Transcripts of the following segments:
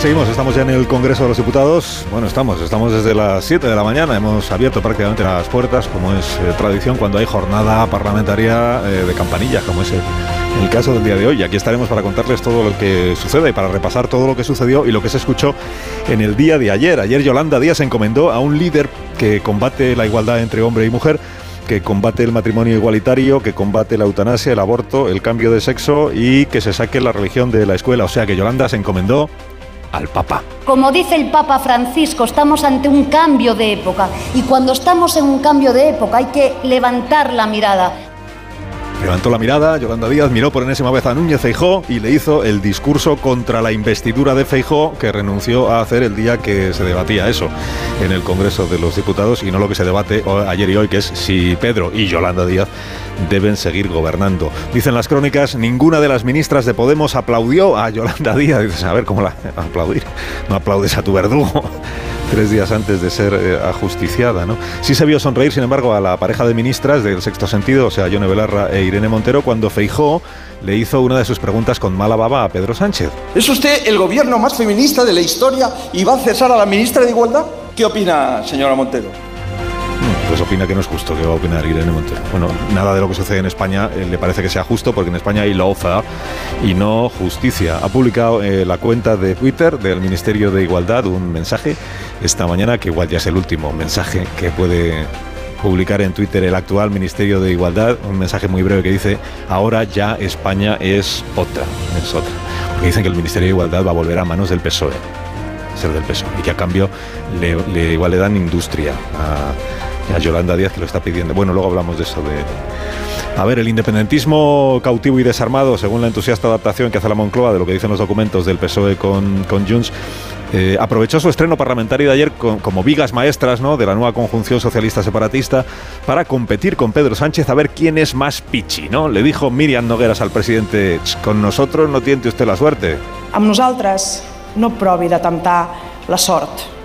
Seguimos. Estamos ya en el Congreso de los Diputados. Bueno, estamos, estamos desde las 7 de la mañana. Hemos abierto prácticamente las puertas, como es eh, tradición, cuando hay jornada parlamentaria eh, de campanillas, como es el, el caso del día de hoy. Aquí estaremos para contarles todo lo que sucede, para repasar todo lo que sucedió y lo que se escuchó en el día de ayer. Ayer Yolanda Díaz encomendó a un líder que combate la igualdad entre hombre y mujer que combate el matrimonio igualitario, que combate la eutanasia, el aborto, el cambio de sexo y que se saque la religión de la escuela. O sea que Yolanda se encomendó al Papa. Como dice el Papa Francisco, estamos ante un cambio de época y cuando estamos en un cambio de época hay que levantar la mirada. Levantó la mirada, Yolanda Díaz miró por enésima vez a Núñez Feijó y le hizo el discurso contra la investidura de Feijó que renunció a hacer el día que se debatía eso en el Congreso de los Diputados y no lo que se debate ayer y hoy, que es si Pedro y Yolanda Díaz deben seguir gobernando. Dicen las crónicas, ninguna de las ministras de Podemos aplaudió a Yolanda Díaz. Dices, a ver, ¿cómo la aplaudir? No aplaudes a tu verdugo tres días antes de ser eh, ajusticiada. ¿no? Sí se vio sonreír, sin embargo, a la pareja de ministras del sexto sentido, o sea, Yone Belarra e Irene Montero, cuando Feijó le hizo una de sus preguntas con mala baba a Pedro Sánchez. ¿Es usted el gobierno más feminista de la historia y va a cesar a la ministra de Igualdad? ¿Qué opina, señora Montero? Pues opina que no es justo que va a opinar Irene Montero. Bueno, nada de lo que sucede en España eh, le parece que sea justo porque en España hay loza y no justicia. Ha publicado eh, la cuenta de Twitter del Ministerio de Igualdad un mensaje esta mañana que igual ya es el último mensaje que puede publicar en Twitter el actual Ministerio de Igualdad, un mensaje muy breve que dice, ahora ya España es otra, es otra. Porque dicen que el Ministerio de Igualdad va a volver a manos del PSOE, ser del PSOE, y que a cambio le, le- igual le dan industria a, a Yolanda Díaz lo está pidiendo. Bueno, luego hablamos de eso de... A ver, el independentismo cautivo y desarmado, según la entusiasta adaptación que hace la Moncloa de lo que dicen los documentos del PSOE con, con Junts, eh, aprovechó su estreno parlamentario de ayer como vigas maestras ¿no? de la nueva conjunción socialista separatista para competir con Pedro Sánchez a ver quién es más pichi. ¿no? Le dijo Miriam Nogueras al presidente, "Ch, con nosotros no tiente usted la suerte. Amb nosaltres no provi de la sort.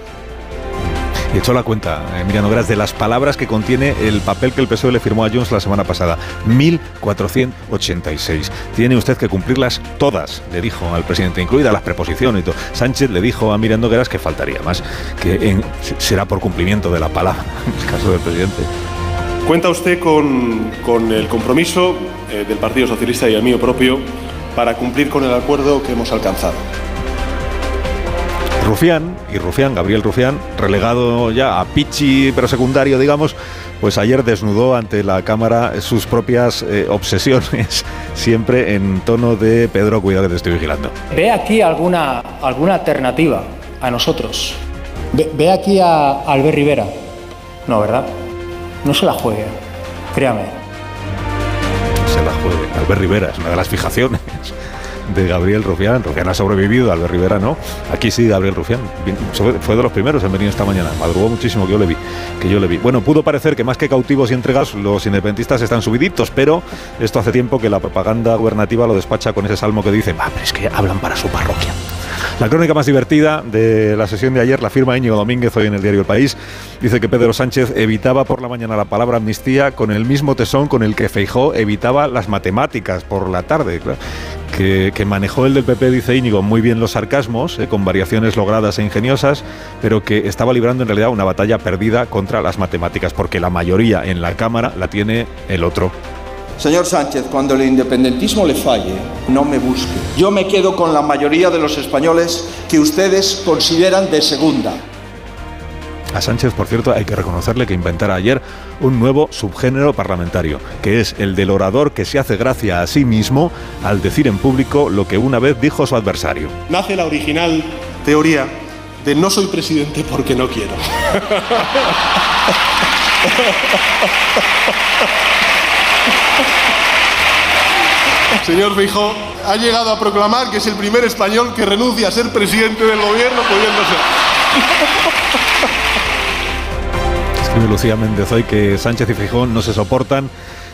Y echó la cuenta, eh, Miriam Nogueras, de las palabras que contiene el papel que el PSOE le firmó a Junts la semana pasada. 1486. Tiene usted que cumplirlas todas, le dijo al presidente, incluidas las preposiciones y todo. Sánchez le dijo a Miriam Nogueras que faltaría más, que será por cumplimiento de la palabra, en el caso del presidente. Cuenta usted con, con el compromiso eh, del Partido Socialista y el mío propio para cumplir con el acuerdo que hemos alcanzado. Rufián, y Rufián, Gabriel Rufián, relegado ya a Pichi, pero secundario, digamos, pues ayer desnudó ante la Cámara sus propias eh, obsesiones, siempre en tono de Pedro, cuidado que te estoy vigilando. ¿Ve aquí alguna, alguna alternativa a nosotros? ¿Ve, ve aquí a Albert Rivera? No, ¿verdad? No se la juegue, créame. Se la juegue. Albert Rivera, es una de las fijaciones de Gabriel Rufián. Rufián ha sobrevivido, Albert Rivera no. Aquí sí, Gabriel Rufián. Fue de los primeros en venir esta mañana. Madrugó muchísimo que yo le vi. Que yo le vi. Bueno, pudo parecer que más que cautivos y entregados, los independentistas están subiditos, pero esto hace tiempo que la propaganda gubernativa lo despacha con ese salmo que dice, "Ah, pero es que hablan para su parroquia. La crónica más divertida de la sesión de ayer la firma Íñigo Domínguez hoy en el diario El País. Dice que Pedro Sánchez evitaba por la mañana la palabra amnistía con el mismo tesón con el que Feijó evitaba las matemáticas por la tarde. que manejó el del PP, dice Íñigo, muy bien los sarcasmos, eh, con variaciones logradas e ingeniosas, pero que estaba librando en realidad una batalla perdida contra las matemáticas, porque la mayoría en la Cámara la tiene el otro. Señor Sánchez, cuando el independentismo le falle, no me busque. Yo me quedo con la mayoría de los españoles que ustedes consideran de segunda. A Sánchez, por cierto, hay que reconocerle que inventara ayer un nuevo subgénero parlamentario, que es el del orador que se hace gracia a sí mismo al decir en público lo que una vez dijo su adversario. Nace la original teoría de no soy presidente porque no quiero. señor Feijó, ha llegado a proclamar que es el primer español que renuncia a ser presidente del gobierno pudiendo ser. Escribe Lucía Méndez hoy que Sánchez y Fijón no se soportan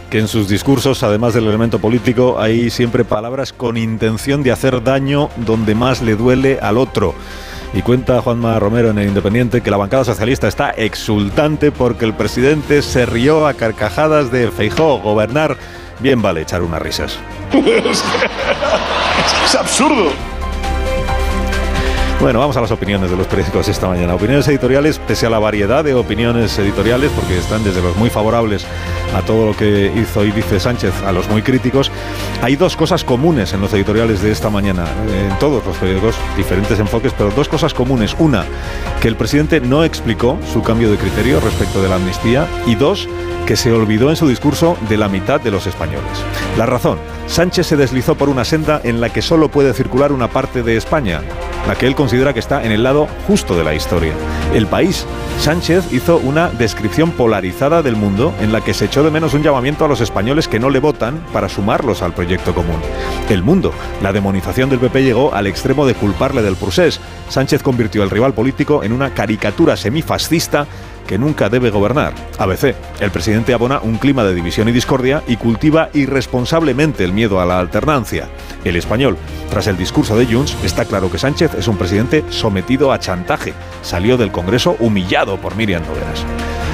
que en sus discursos, además del elemento político, hay siempre palabras con intención de hacer daño donde más le duele al otro. Y cuenta Juanma Romero en el Independiente que la bancada socialista está exultante porque el presidente se rió a carcajadas de Feijó. Gobernar, bien vale echar unas risas. es absurdo. Bueno, vamos a las opiniones de los periódicos esta mañana. Opiniones editoriales, pese a la variedad de opiniones editoriales, porque están desde los muy favorables a todo lo que hizo y dice Sánchez, a los muy críticos, hay dos cosas comunes en los editoriales de esta mañana, en todos los periódicos, diferentes enfoques, pero dos cosas comunes. Una, que el presidente no explicó su cambio de criterio respecto de la amnistía y dos, que se olvidó en su discurso de la mitad de los españoles. La razón, Sánchez se deslizó por una senda en la que solo puede circular una parte de España, la que él considera que está en el lado justo de la historia. El país. Sánchez hizo una descripción polarizada del mundo en la que se echó de menos un llamamiento a los españoles que no le votan para sumarlos al proyecto común. El mundo. La demonización del PP llegó al extremo de culparle del procés. Sánchez convirtió al rival político en una caricatura semifascista que nunca debe gobernar. ABC. El presidente abona un clima de división y discordia y cultiva irresponsablemente el miedo a la alternancia. El español. Tras el discurso de Junts, está claro que Sánchez es un presidente sometido a chantaje. Salió del Congreso humillado por Miriam Nogueras.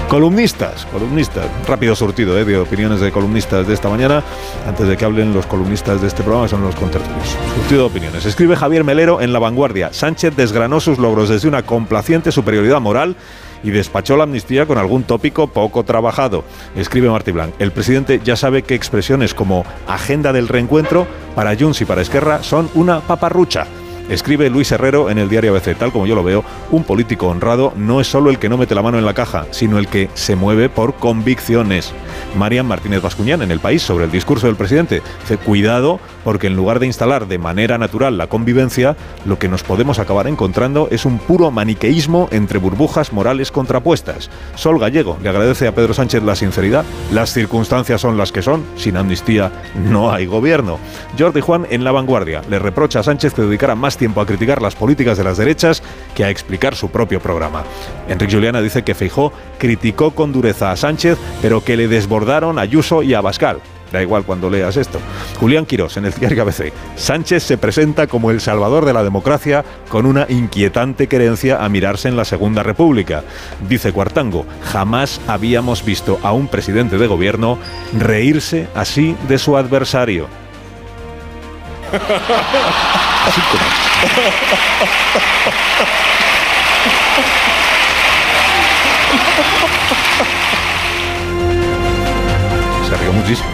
Columnistas, columnistas, rápido surtido ¿eh? de opiniones de columnistas de esta mañana, antes de que hablen los columnistas de este programa, son los contertulios. Surtido de opiniones. Escribe Javier Melero en La Vanguardia. Sánchez desgranó sus logros desde una complaciente superioridad moral y despachó la amnistía con algún tópico poco trabajado. Escribe Martí Blanc. El presidente ya sabe que expresiones como agenda del reencuentro para Junts y para Esquerra son una paparrucha. Escribe Luis Herrero en el diario ABC, tal como yo lo veo, un político honrado no es solo el que no mete la mano en la caja, sino el que se mueve por convicciones. Marian Martínez Bascuñán en El País sobre el discurso del presidente. Dice, cuidado porque en lugar de instalar de manera natural la convivencia, lo que nos podemos acabar encontrando es un puro maniqueísmo entre burbujas morales contrapuestas. Sol Gallego le agradece a Pedro Sánchez la sinceridad. Las circunstancias son las que son. Sin amnistía no hay gobierno. Jordi Juan en La Vanguardia le reprocha a Sánchez que dedicara más tiempo a criticar las políticas de las derechas que a explicar su propio programa. Enrique Juliana dice que Feijó criticó con dureza a Sánchez, pero que le desbordaron a Ayuso y a Bascal. Da igual cuando leas esto. Julián Quirós en el diario ABC. Sánchez se presenta como el salvador de la democracia con una inquietante querencia a mirarse en la Segunda República. Dice Cuartango, jamás habíamos visto a un presidente de gobierno reírse así de su adversario. Así como. Se rió muchísimo.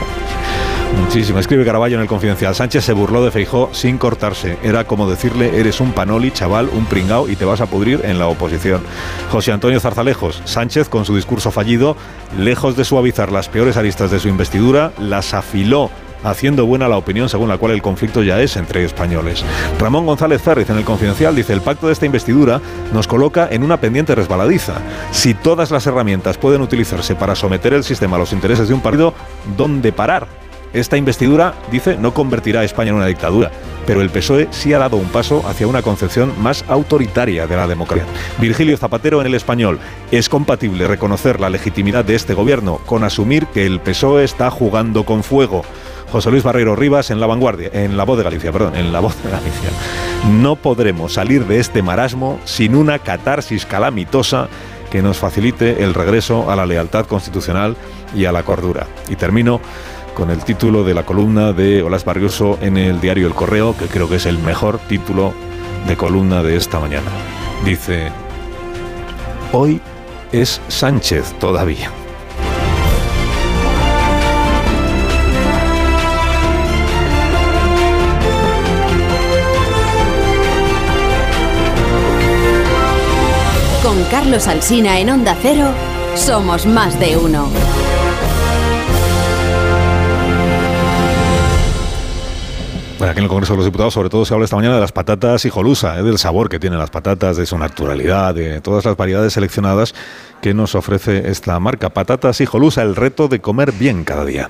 Muchísimo. Escribe Caraballo en el Confidencial. Sánchez se burló de Feijó sin cortarse. Era como decirle, eres un panoli, chaval, un pringao y te vas a pudrir en la oposición. José Antonio Zarzalejos. Sánchez, con su discurso fallido, lejos de suavizar las peores aristas de su investidura, las afiló haciendo buena la opinión según la cual el conflicto ya es entre españoles. Ramón González Ferriz en el Confidencial dice, el pacto de esta investidura nos coloca en una pendiente resbaladiza. Si todas las herramientas pueden utilizarse para someter el sistema a los intereses de un partido, ¿dónde parar? Esta investidura, dice, no convertirá a España en una dictadura, pero el PSOE sí ha dado un paso hacia una concepción más autoritaria de la democracia. Virgilio Zapatero en el español, es compatible reconocer la legitimidad de este gobierno con asumir que el PSOE está jugando con fuego. José Luis Barreiro Rivas en La Vanguardia, en La Voz de Galicia, perdón, en La Voz de Galicia. No podremos salir de este marasmo sin una catarsis calamitosa que nos facilite el regreso a la lealtad constitucional y a la cordura. Y termino con el título de la columna de Olas Barrioso en el diario El Correo, que creo que es el mejor título de columna de esta mañana. Dice, hoy es Sánchez todavía. Carlos Alsina en Onda Cero, somos más de uno. Aquí en el Congreso de los Diputados sobre todo se habla esta mañana de las patatas hijolusa, ¿eh? del sabor que tienen las patatas, de su naturalidad, de todas las variedades seleccionadas que nos ofrece esta marca. Patatas hijolusa, el reto de comer bien cada día.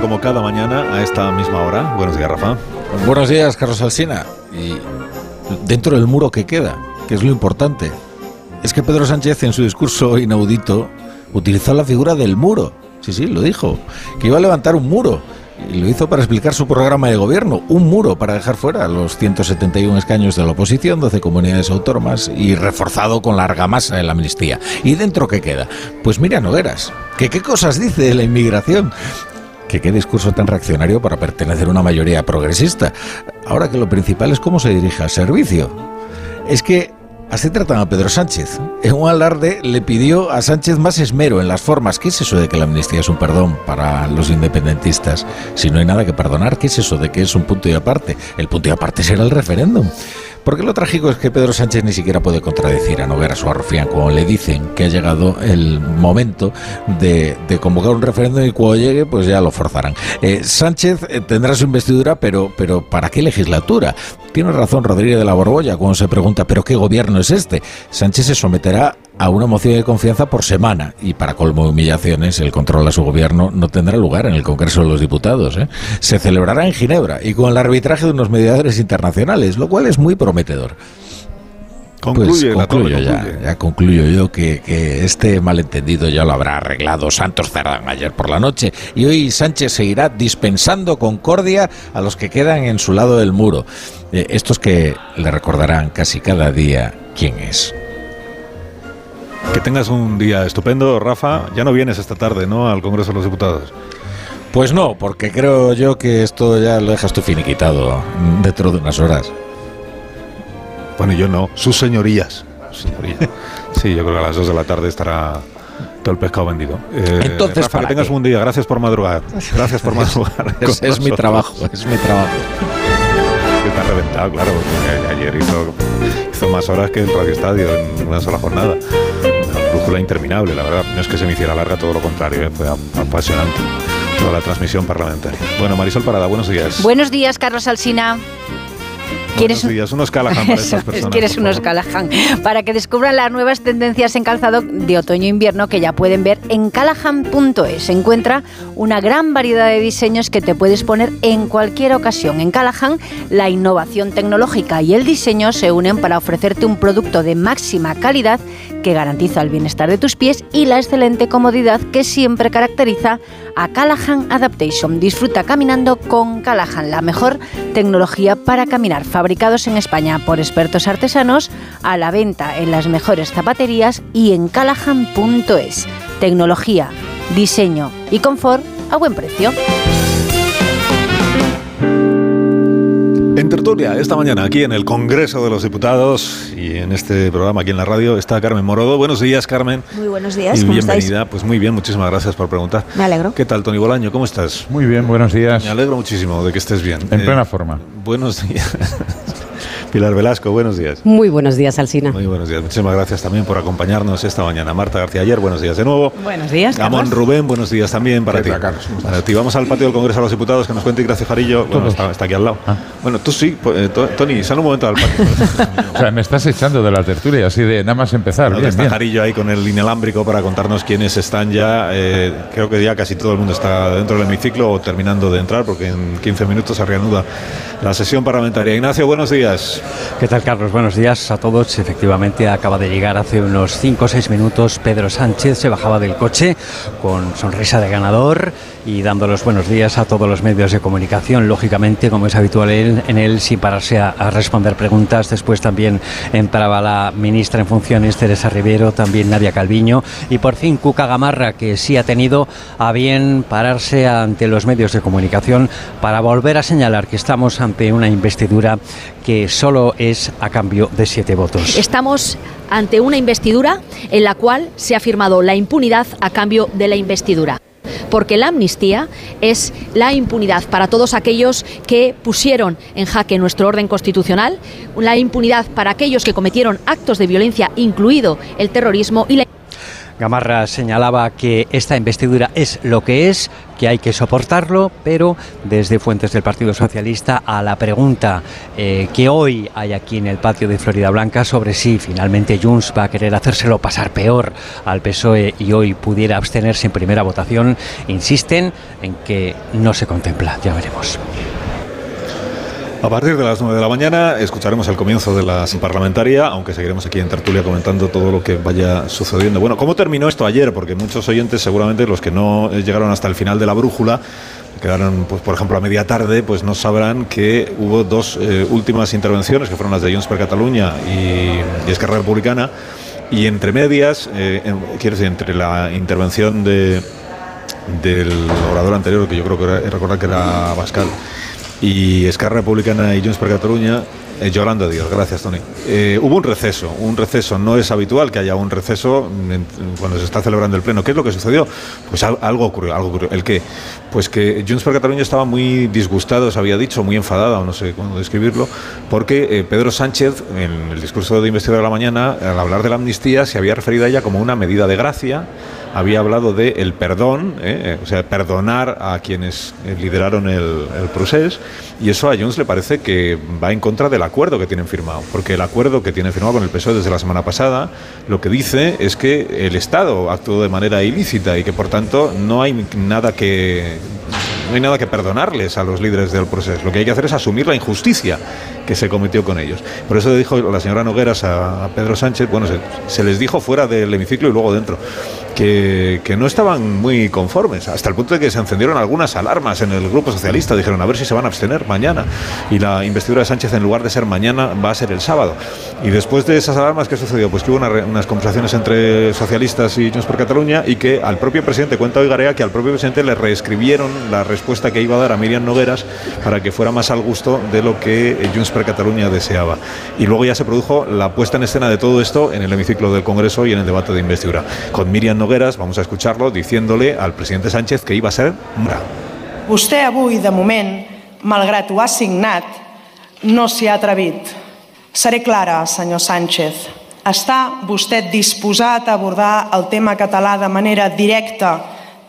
Como cada mañana a esta misma hora. Buenos días, Rafa. Buenos días, Carlos Alsina. Y dentro del muro que queda, que es lo importante, es que Pedro Sánchez en su discurso inaudito utilizó la figura del muro. Sí, sí, lo dijo, que iba a levantar un muro. Y lo hizo para explicar su programa de gobierno, un muro para dejar fuera los 171 escaños de la oposición, 12 comunidades autónomas y reforzado con la argamasa de la amnistía. ¿Y dentro qué queda? Pues mira, Nogueras, que qué cosas dice de la inmigración, que qué discurso tan reaccionario para pertenecer a una mayoría progresista. Ahora que lo principal es cómo se dirige al servicio. Es que así tratan a Pedro Sánchez. En un alarde le pidió a Sánchez más esmero en las formas. ¿Qué es eso de que la amnistía es un perdón para los independentistas? Si no hay nada que perdonar, ¿qué es eso de que es un punto y aparte? El punto y aparte será el referéndum. Porque lo trágico es que Pedro Sánchez ni siquiera puede contradecir a Nogueras o a cuando le dicen que ha llegado el momento de, de convocar un referéndum y cuando llegue pues ya lo forzarán. Eh, Sánchez eh, tendrá su investidura, pero, pero ¿para qué legislatura? Tiene razón Rodríguez de la Borbolla cuando se pregunta ¿pero qué gobierno es este? Sánchez se someterá a una moción de confianza por semana y para colmo de humillaciones el control a su gobierno no tendrá lugar en el Congreso de los Diputados. ¿eh? Se celebrará en Ginebra y con el arbitraje de unos mediadores internacionales, lo cual es muy prometedor. Concluye, pues concluyo ya, concluye. ya concluyo yo que, que este malentendido ya lo habrá arreglado Santos Cerdán ayer por la noche y hoy Sánchez seguirá dispensando concordia a los que quedan en su lado del muro. Eh, estos que le recordarán casi cada día quién es. Que tengas un día estupendo, Rafa. Ya no vienes esta tarde, ¿no? Al Congreso de los Diputados. Pues no, porque creo yo que esto ya lo dejas tú finiquitado dentro de unas horas. Bueno, yo no. Sus señorías. Señoría. Sí, yo creo que a las 2 de la tarde estará todo el pescado vendido. Eh, Entonces, Rafa, que ¿para tengas qué? un día. Gracias por madrugar. Gracias por madrugar. Es, es mi trabajo, es mi trabajo. Que está reventado, claro. porque ayer hizo, hizo más horas que el Radio Estadio en una sola jornada. Una brújula interminable, la verdad. No es que se me hiciera larga, todo lo contrario. ¿eh? Fue ap- apasionante toda la transmisión parlamentaria. Bueno, Marisol Parada, buenos días. Buenos días, Carlos Alsina. ¿Quieres días. Unos Callahan para Eso personas. quieres unos. Callahan. Para que descubran las nuevas tendencias en calzado de otoño-invierno que ya pueden ver en callahan.es. Se encuentra una gran variedad de diseños que te puedes poner en cualquier ocasión. En Callahan, la innovación tecnológica y el diseño se unen para ofrecerte un producto de máxima calidad que garantiza el bienestar de tus pies y la excelente comodidad que siempre caracteriza a Callahan Adaptation. Disfruta caminando con Callahan, la mejor tecnología para caminar, fabricados en España por expertos artesanos, a la venta en las mejores zapaterías y en callahan.es. Tecnología, diseño y confort a buen precio. En tertulia, esta mañana, aquí en el Congreso de los Diputados y en este programa aquí en la radio, está Carmen Morodo. Buenos días, Carmen. Muy buenos días, Y ¿cómo bienvenida. Pues muy bien, muchísimas gracias por preguntar. Me alegro. ¿Qué tal, Tony Bolaño? ¿Cómo estás? Muy bien, buenos días. Me alegro muchísimo de que estés bien. En Eh, plena forma. Buenos días. Pilar Velasco, buenos días. Muy buenos días, Alsina. Muy buenos días. Muchísimas gracias también por acompañarnos esta mañana. Marta García Ayer, buenos días de nuevo. Buenos días, Carlos. Rubén, buenos días también para ¿Qué ti. Carlos? Para ti. Vamos al patio del Congreso de los Diputados que nos cuente Ignacio Jarillo. Bueno, está, está aquí al lado. Ah. Bueno, tú sí, pues, eh, To- Tony, sal un momento al patio. O sea, me estás echando de la tertulia, así de nada más empezar. Bien, está bien. Jarillo ahí con el inalámbrico para contarnos quiénes están ya. eh, creo que ya casi todo el mundo está dentro del hemiciclo o terminando de entrar porque en 15 minutos se reanuda la sesión parlamentaria. Ignacio, buenos días. ¿Qué tal, Carlos? Buenos días a todos. Efectivamente, acaba de llegar hace unos 5 o 6 minutos Pedro Sánchez. Se bajaba del coche con sonrisa de ganador y dando los buenos días a todos los medios de comunicación, lógicamente, como es habitual en, en él, sin pararse a, a responder preguntas. Después también entraba la ministra en funciones, Teresa Rivero, también Nadia Calviño y por fin Cuca Gamarra, que sí ha tenido a bien pararse ante los medios de comunicación para volver a señalar que estamos ante una investidura que solo es a cambio de siete votos. Estamos ante una investidura en la cual se ha firmado la impunidad a cambio de la investidura porque la amnistía es la impunidad para todos aquellos que pusieron en jaque nuestro orden constitucional, la impunidad para aquellos que cometieron actos de violencia, incluido el terrorismo, y la Gamarra señalaba que esta investidura es lo que es, que hay que soportarlo, pero desde fuentes del Partido Socialista a la pregunta eh, que hoy hay aquí en el patio de Florida Blanca sobre si finalmente Junts va a querer hacérselo pasar peor al PSOE y hoy pudiera abstenerse en primera votación, insisten en que no se contempla. Ya veremos. A partir de las 9 de la mañana escucharemos el comienzo de la parlamentaria, aunque seguiremos aquí en tertulia comentando todo lo que vaya sucediendo. Bueno, ¿cómo terminó esto ayer? Porque muchos oyentes, seguramente los que no llegaron hasta el final de la brújula, quedaron, pues, por ejemplo, a media tarde, pues no sabrán que hubo dos eh, últimas intervenciones, que fueron las de Junts per Cataluña y, y Esquerra Republicana, y entre medias, eh, quiero decir, entre la intervención de, del orador anterior, que yo creo que era, recordar que era Bascal, y Esquerra Republicana y Junts per Catalunya, eh, Yolanda Díaz, gracias Tony. Eh, hubo un receso, un receso, no es habitual que haya un receso cuando se está celebrando el pleno. ¿Qué es lo que sucedió? Pues al- algo ocurrió, algo ocurrió. ¿El qué? Pues que Junts per Catalunya estaba muy disgustado, se había dicho, muy enfadada, o no sé cómo describirlo, porque eh, Pedro Sánchez, en el discurso de investidura de la mañana, al hablar de la amnistía, se había referido a ella como una medida de gracia, había hablado de el perdón, eh, eh, o sea, perdonar a quienes eh, lideraron el, el procés, y eso a Junts le parece que va en contra del acuerdo que tienen firmado, porque el acuerdo que tienen firmado con el PSOE desde la semana pasada lo que dice es que el Estado actuó de manera ilícita y que por tanto no hay nada que no hay nada que perdonarles a los líderes del proceso. Lo que hay que hacer es asumir la injusticia que se cometió con ellos. Por eso dijo la señora Nogueras a Pedro Sánchez, bueno, se, se les dijo fuera del hemiciclo y luego dentro, que, que no estaban muy conformes, hasta el punto de que se encendieron algunas alarmas en el grupo socialista. Dijeron, a ver si se van a abstener mañana. Y la investidura de Sánchez, en lugar de ser mañana, va a ser el sábado. Y después de esas alarmas, ¿qué sucedió? Pues que hubo una unas conversaciones entre socialistas y Junts per Cataluña y que al propio presidente, cuenta hoy Garea, que al propio presidente le reescribieron la respuesta que iba a dar a Miriam Nogueras para que fuera más al gusto de lo que Junts per Cataluña deseaba. Y luego ya se produjo la puesta en escena de todo esto en el hemiciclo del Congreso y en el debate de investidura. Con Miriam Nogueras, vamos a escucharlo, diciéndole al presidente Sánchez que iba a ser mora. Vostè avui, de moment, malgrat ho ha signat, no s'hi ha atrevit. Seré clara, senyor Sánchez. Està vostè disposat a abordar el tema català de manera directa,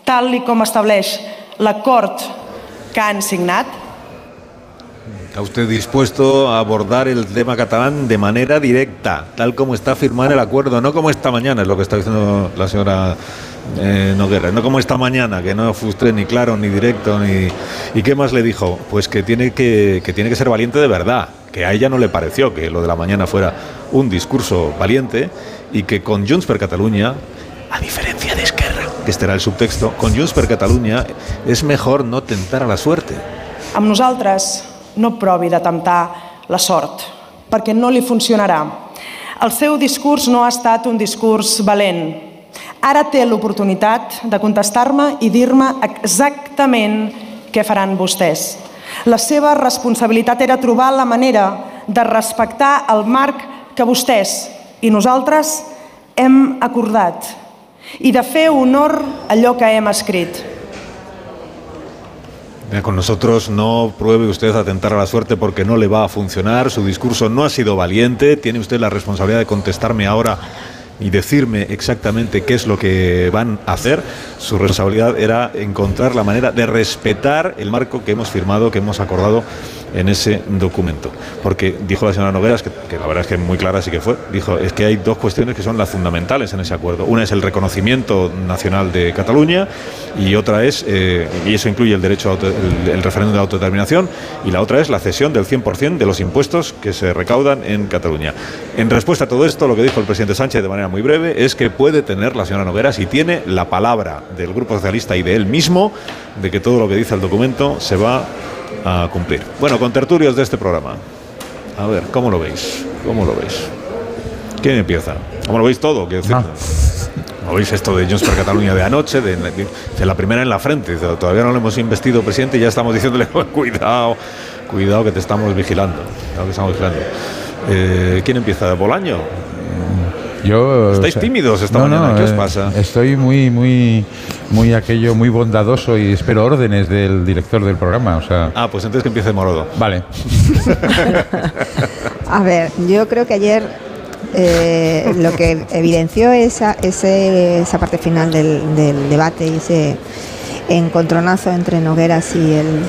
tal com estableix l'acord que han signat? ¿Está usted dispuesto a abordar el tema catalán de manera directa, tal como está firmado el acuerdo, no como esta mañana, es lo que está diciendo la señora eh, no como esta mañana, que no fue ni claro, ni directo, ni... ¿Y qué más le dijo? Pues que tiene que, que tiene que ser valiente de verdad, que a ella no le pareció que lo de la mañana fuera un discurso valiente y que con Junts per Catalunya, a diferencia de Esquerra, que este era el subtexto, con Junts per Catalunya es mejor no tentar a la suerte. Amb nosaltres no provi de temptar la sort, perquè no li funcionarà. El seu discurs no ha estat un discurs valent. Ara té l'oportunitat de contestar-me i dir-me exactament què faran vostès. La seva responsabilitat era trobar la manera de respectar el marc que vostès i nosaltres hem acordat i de fer honor a allò que hem escrit. Con nosotros no pruebe usted a tentar a la suerte porque no le va a funcionar. Su discurso no ha sido valiente. Tiene usted la responsabilidad de contestarme ahora y decirme exactamente qué es lo que van a hacer. Su responsabilidad era encontrar la manera de respetar el marco que hemos firmado, que hemos acordado en ese documento. Porque dijo la señora Nogueras, que, la verdad es que muy clara sí que fue, dijo, es que hay dos cuestiones que son las fundamentales en ese acuerdo. Una es el reconocimiento nacional de Cataluña y otra es, eh, y eso incluye el derecho a auto- el, el referéndum de autodeterminación, y la otra es la cesión del 100% de los impuestos que se recaudan en Cataluña. En respuesta a todo esto, lo que dijo el presidente Sánchez de manera muy breve es que puede tener la señora Nogueras y tiene la palabra del Grupo Socialista y de él mismo de que todo lo que dice el documento se va a cumplir. Bueno, con tertulios de este programa. A ver, ¿cómo lo veis? ¿Cómo lo veis? ¿Quién empieza? ¿Cómo lo veis todo? Decir, ¿Cómo veis esto de Junts per Cataluña de anoche? De, de- de la primera en la frente. Todavía no lo hemos investido presidente y ya estamos diciéndole, cuidado, cuidado que te estamos vigilando. Que estamos vigilando. Eh, ¿Quién empieza? ¿Bolaño? Yo, ¿Estáis o sea, tímidos esta no, mañana? no, ¿Qué os eh, pasa? Estoy muy, muy, muy aquello, muy bondadoso y espero órdenes del director del programa. O sea, Ah, pues entonces que empiece Morodo. Vale. A ver, yo creo que ayer eh, lo que evidenció esa, ese- esa parte final del, del debate y ese encontronazo entre Nogueras y el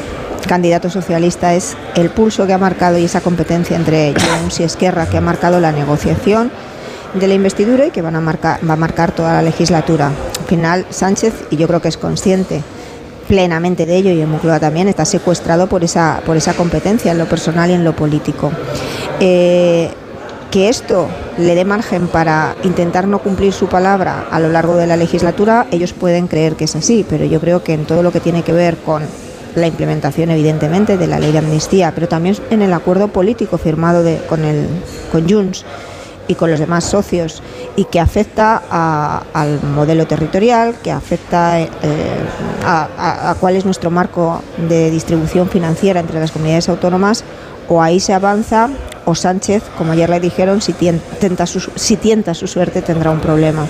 candidato socialista es el pulso que ha marcado y esa competencia entre Junts y Esquerra que ha marcado la negociación de la investidura y que van a marcar, va a marcar toda la legislatura. Al final, Sánchez, y yo creo que es consciente plenamente de ello y en Moncloa también está secuestrado por esa, por esa competencia en lo personal y en lo político. Eh, que esto le dé margen para intentar no cumplir su palabra a lo largo de la legislatura, ellos pueden creer que es así, pero yo creo que en todo lo que tiene que ver con la implementación, evidentemente, de la ley de amnistía, pero también en el acuerdo político firmado de- con, el, con Junts y con los demás socios y que afecta a- al modelo territorial, que afecta eh, a, cuál es nuestro marco de distribución financiera entre las comunidades autónomas, o ahí se avanza o Sánchez, como ayer le dijeron, si, tienta su suerte tendrá un problema.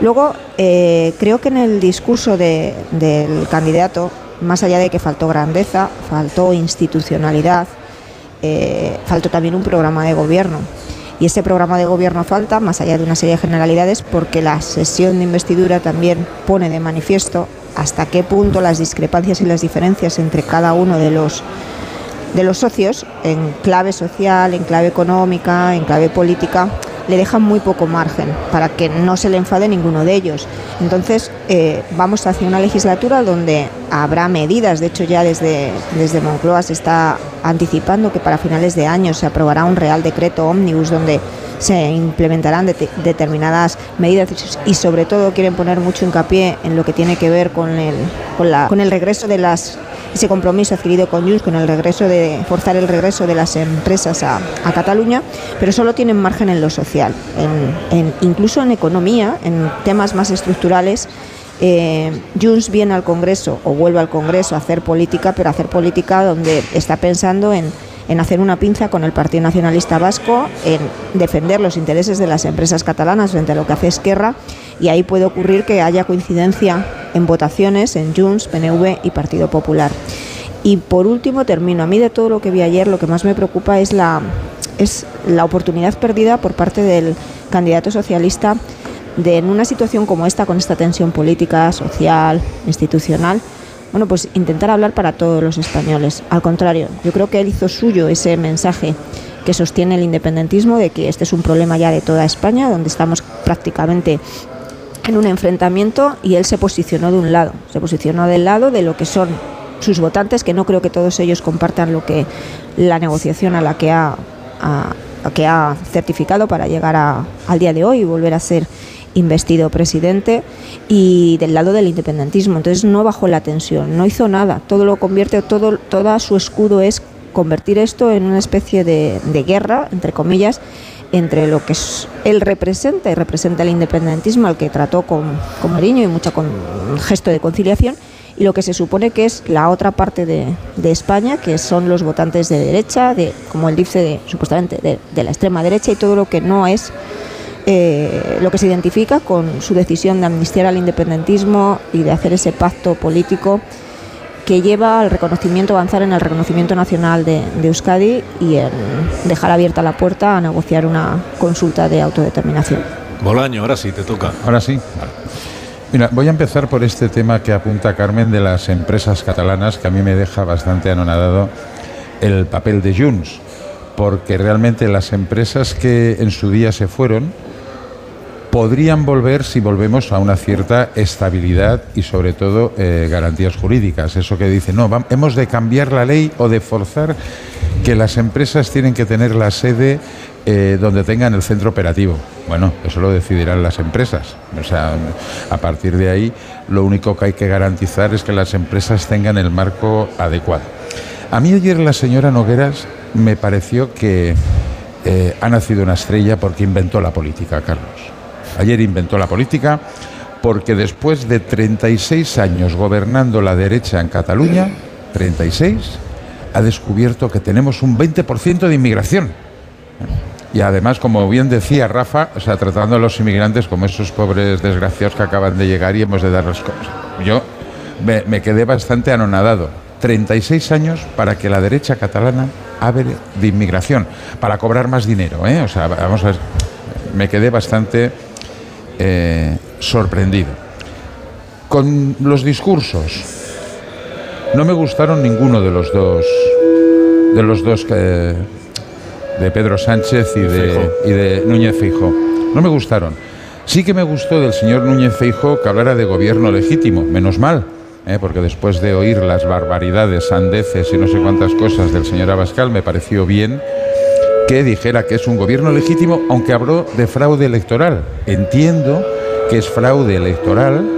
Luego, eh, creo que en el discurso de- del candidato, más allá de que faltó grandeza, faltó institucionalidad, eh, faltó también un programa de gobierno. Y ese programa de gobierno falta, más allá de una serie de generalidades, porque la sesión de investidura también pone de manifiesto hasta qué punto las discrepancias y las diferencias entre cada uno de los de los socios en clave social, en clave económica, en clave política, le dejan muy poco margen para que no se le enfade ninguno de ellos. Entonces, eh, vamos hacia una legislatura donde habrá medidas, de hecho ya desde, desde Moncloa se está anticipando que para finales de año se aprobará un Real Decreto Ómnibus donde se implementarán det- determinadas medidas y sobre todo quieren poner mucho hincapié en lo que tiene que ver con el, con la, con el regreso de las ese compromiso adquirido con Junts con el regreso de forzar el regreso de las empresas a, a Cataluña, pero solo tienen margen en lo social, incluso en economía, en temas más estructurales. Eh, Junts viene al Congreso o vuelve al Congreso a hacer política, pero a hacer política donde está pensando en, en hacer una pinza con el Partido Nacionalista Vasco, en defender los intereses de las empresas catalanas frente a lo que hace Esquerra, y ahí puede ocurrir que haya coincidencia en votaciones en Junts, PNV y Partido Popular. Y por último termino. A mí de todo lo que vi ayer lo que más me preocupa es la, es la oportunidad perdida por parte del candidato socialista de en una situación como esta, con esta tensión política, social, institucional, bueno, pues intentar hablar para todos los españoles. Al contrario, yo creo que él hizo suyo ese mensaje que sostiene el independentismo de que este es un problema ya de toda España, donde estamos prácticamente en un enfrentamiento y él se posicionó de un lado, se posicionó del lado de lo que son sus votantes, que no creo que todos ellos compartan lo que la negociación a la que ha, a- que ha certificado para llegar a- al día de hoy y volver a ser investido presidente y del lado del independentismo. Entonces no bajó la tensión, no hizo nada, todo lo convierte, todo, toda su escudo es convertir esto en una especie de, guerra, entre comillas, entre lo que él representa y representa el independentismo al que trató con, con cariño y mucho con gesto de conciliación y lo que se supone que es la otra parte de, de España, que son los votantes de derecha, de, como él dice, de- supuestamente de, de la extrema derecha y todo lo que no es eh, lo que se identifica con su decisión de amnistiar al independentismo y de hacer ese pacto político que lleva al reconocimiento, avanzar en el reconocimiento nacional de, de Euskadi y en dejar abierta la puerta a negociar una consulta de autodeterminación. Bolaño, ahora sí, te toca. Ahora sí. Voy a empezar por este tema que apunta Carmen de las empresas catalanas, que a mí me deja bastante anonadado. el papel de Junts, porque realmente las empresas que en su día se fueron podrían volver si volvemos a una cierta estabilidad y sobre todo eh, garantías jurídicas. Eso que dice, no, hemos de cambiar la ley o de forzar que las empresas tienen que tener la sede eh, donde tengan el centro operativo. Bueno, eso lo decidirán las empresas. O sea, a partir de ahí, lo único que hay que garantizar es que las empresas tengan el marco adecuado. A mí ayer la señora Nogueras me pareció que eh, ha nacido una estrella porque inventó la política, Carlos. Ayer inventó la política porque después de 36 años gobernando la derecha en Cataluña, 36, ha descubierto que tenemos un 20% de inmigración. Y además, como bien decía Rafa, o sea, tratando a los inmigrantes como esos pobres desgraciados que acaban de llegar y hemos de darles cosas. Yo me, quedé bastante anonadado. 36 años para que la derecha catalana hable de inmigración, para cobrar más dinero, ¿eh? O sea, vamos a ver, me quedé bastante eh, sorprendido. Con los discursos, no me gustaron ninguno de los dos, de los dos que, de Pedro Sánchez y de, y de Núñez Feijo. No me gustaron. Sí que me gustó del señor Núñez Feijo que hablara de gobierno legítimo, menos mal, ¿eh? porque después de oír las barbaridades, sandeces y no sé cuántas cosas del señor Abascal, me pareció bien que dijera que es un gobierno legítimo, aunque habló de fraude electoral. Entiendo que es fraude electoral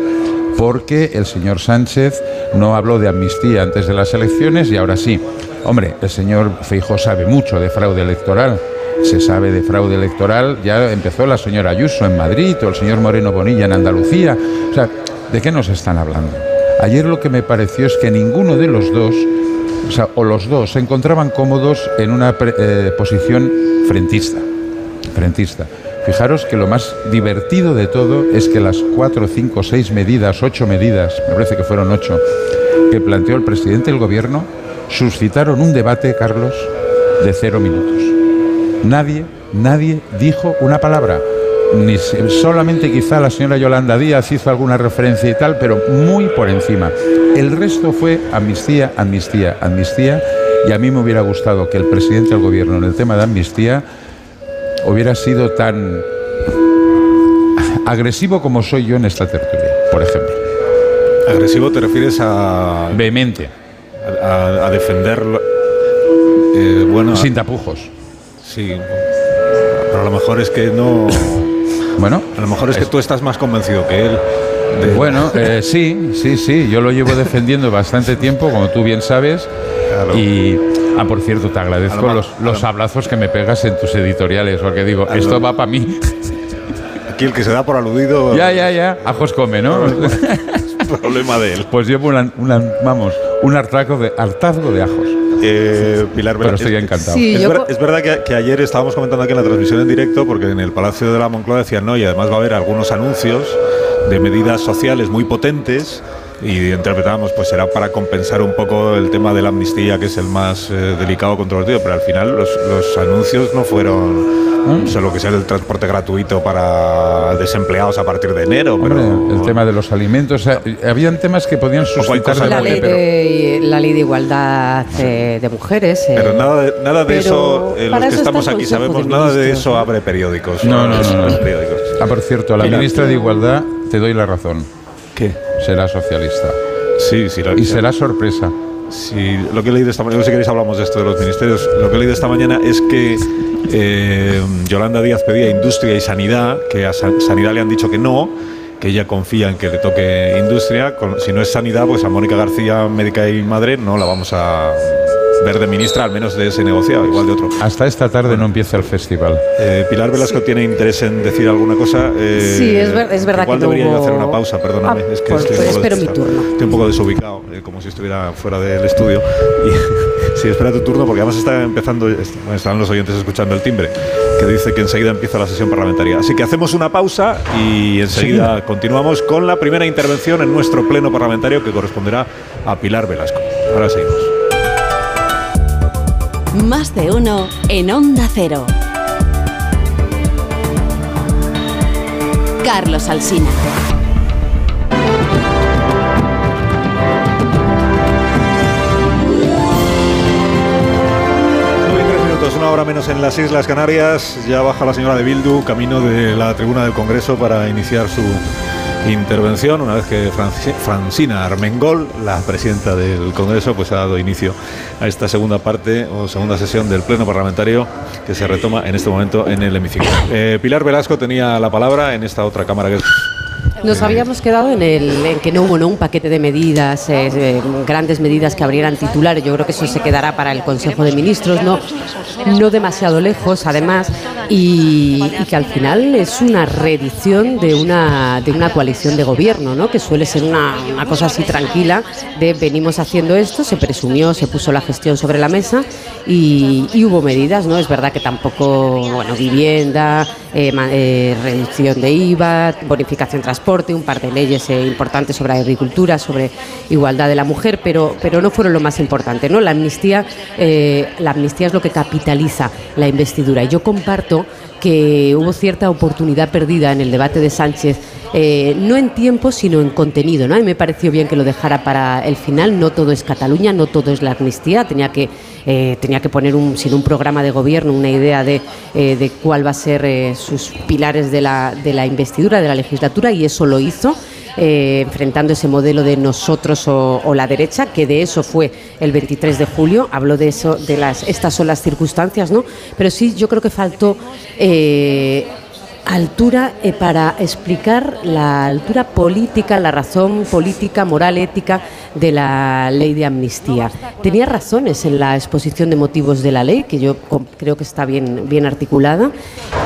porque el señor Sánchez no habló de amnistía antes de las elecciones y ahora sí. Hombre, el señor Feijó sabe mucho de fraude electoral. Se sabe de fraude electoral, ya empezó la señora Ayuso en Madrid o el señor Moreno Bonilla en Andalucía. O sea, ¿de qué nos están hablando? Ayer lo que me pareció es que ninguno de los dos, o sea, o los dos, se encontraban cómodos en una eh, posición frentista. Frentista. Fijaros que lo más divertido de todo es que las cuatro, cinco, seis medidas, ocho medidas, me parece que fueron ocho, que planteó el presidente del gobierno, suscitaron un debate, Carlos, de cero minutos. Nadie, nadie dijo una palabra. Ni se- solamente quizá la señora Yolanda Díaz hizo alguna referencia y tal, pero muy por encima. El resto fue amnistía, amnistía, amnistía. Y a mí me hubiera gustado que el presidente del gobierno en el tema de amnistía hubiera sido tan agresivo como soy yo en esta tertulia, por ejemplo. Agresivo te refieres a... Vehemente. A, a defender... eh, bueno, Sin tapujos. Sí, pero a lo mejor es que no... Bueno, a lo mejor es que tú estás más convencido que él. de- Bueno, eh, sí, sí, sí, yo lo llevo defendiendo bastante tiempo, como tú bien sabes. Y, ah, por cierto, te agradezco lo los, los abrazos que me pegas en tus editoriales, porque digo, lo- esto va para mí. Aquí el que se da por aludido... Ya, ya, ya, ajos come, ¿no? problema de él. Pues una, una- vamos, un hartazgo de, hartazgo de ajos. Eh, Pilar, Pero estoy es- encantado. es, ver- es verdad que, que ayer estábamos comentando aquí en la transmisión en directo, porque en el Palacio de la Moncloa decían no, y además va a haber algunos anuncios de medidas sociales muy potentes. Y interpretábamos, pues será para compensar un poco el tema de la amnistía, que es el más eh, delicado, controvertido, pero al final los, los anuncios no fueron solo que sea el transporte gratuito para desempleados a partir de enero. Pero, Hombre, el tema de los alimentos, o sea, habían temas que podían suscitar La ley, pero de, la ley de igualdad eh, de mujeres. eh, Pero nada de, nada de pero eso, eh, los que eso estamos aquí sabemos, de nada de eso abre periódicos. No, no, no, no. abre periódicos. Ah, por cierto, la Mira. ministra de Igualdad, te doy la razón. ¿Qué? Será socialista. Sí, sí. Y será sorpresa. Sí, lo que he leído esta mañana, si queréis hablamos de esto de los ministerios, lo que he leído esta mañana es que eh, Yolanda Díaz pedía industria y sanidad, que a San- sanidad le han dicho que no, que ella confía en que le toque industria, si no es sanidad, pues a Mónica García, médica y madre, no la vamos a ver de ministra, al menos de ese negociado, igual de otro. Hasta esta tarde no empieza el festival. Eh, Pilar Velasco tiene interés en decir alguna cosa. eh, Sí, es ver- es verdad igual que no debería yo hubo- hacer una pausa, perdóname. Ah, es que estoy, pues un poco espero mi turno. Estoy un poco desubicado, eh, como si estuviera fuera del estudio. Y sí, espera tu turno, porque además está empezando, están los oyentes escuchando el timbre, que dice que enseguida empieza la sesión parlamentaria. Así que hacemos una pausa y enseguida continuamos con la primera intervención en nuestro pleno parlamentario que corresponderá a Pilar Velasco. Ahora seguimos. Más de uno en Onda Cero. Carlos Alsina. hora menos en las Islas Canarias. Ya baja la señora de Bildu, camino de la tribuna del Congreso para iniciar su intervención, una vez que Francina Armengol, la presidenta del Congreso, pues ha dado inicio a esta segunda parte o segunda sesión del Pleno Parlamentario que se retoma en este momento en el hemiciclo. Eh, Pilar Velasco tenía la palabra en esta otra cámara que es nos habíamos quedado en, el, en que no hubo un paquete de medidas, eh, eh, grandes medidas que abrieran titulares. Yo creo que eso se quedará para el Consejo de Ministros, no, no demasiado lejos, además, y, que al final es una reedición de una, de una coalición de gobierno, ¿no? que suele ser una, una cosa así tranquila de venimos haciendo esto, se presumió, se puso la gestión sobre la mesa y, hubo medidas, ¿no? Es verdad que tampoco, bueno, vivienda, eh, reducción de IVA, bonificación transporte un par de leyes eh, importantes sobre agricultura, sobre igualdad de la mujer, pero, pero no fueron lo más importante. ¿no? La, amnistía, eh, la amnistía es lo que capitaliza la investidura. Y yo comparto que hubo cierta oportunidad perdida en el debate de Sánchez, eh, no en tiempo, sino en contenido. ¿no? A mí me pareció bien que lo dejara para el final. No todo es Cataluña, no todo es la amnistía. Tenía que, tenía que poner un, sin un programa de gobierno una idea de, de cuál va a ser sus pilares de la, de la investidura, de la legislatura, y eso lo hizo. Eh, enfrentando ese modelo de nosotros o, la derecha, que de eso fue el 23 de julio, habló de eso, de las, estas son las circunstancias, ¿no? Pero sí, yo creo que faltó eh, altura eh, para explicar la altura política, la razón política, moral, ética de la ley de amnistía. Tenía razones en la exposición de motivos de la ley, que yo creo que está bien, bien articulada,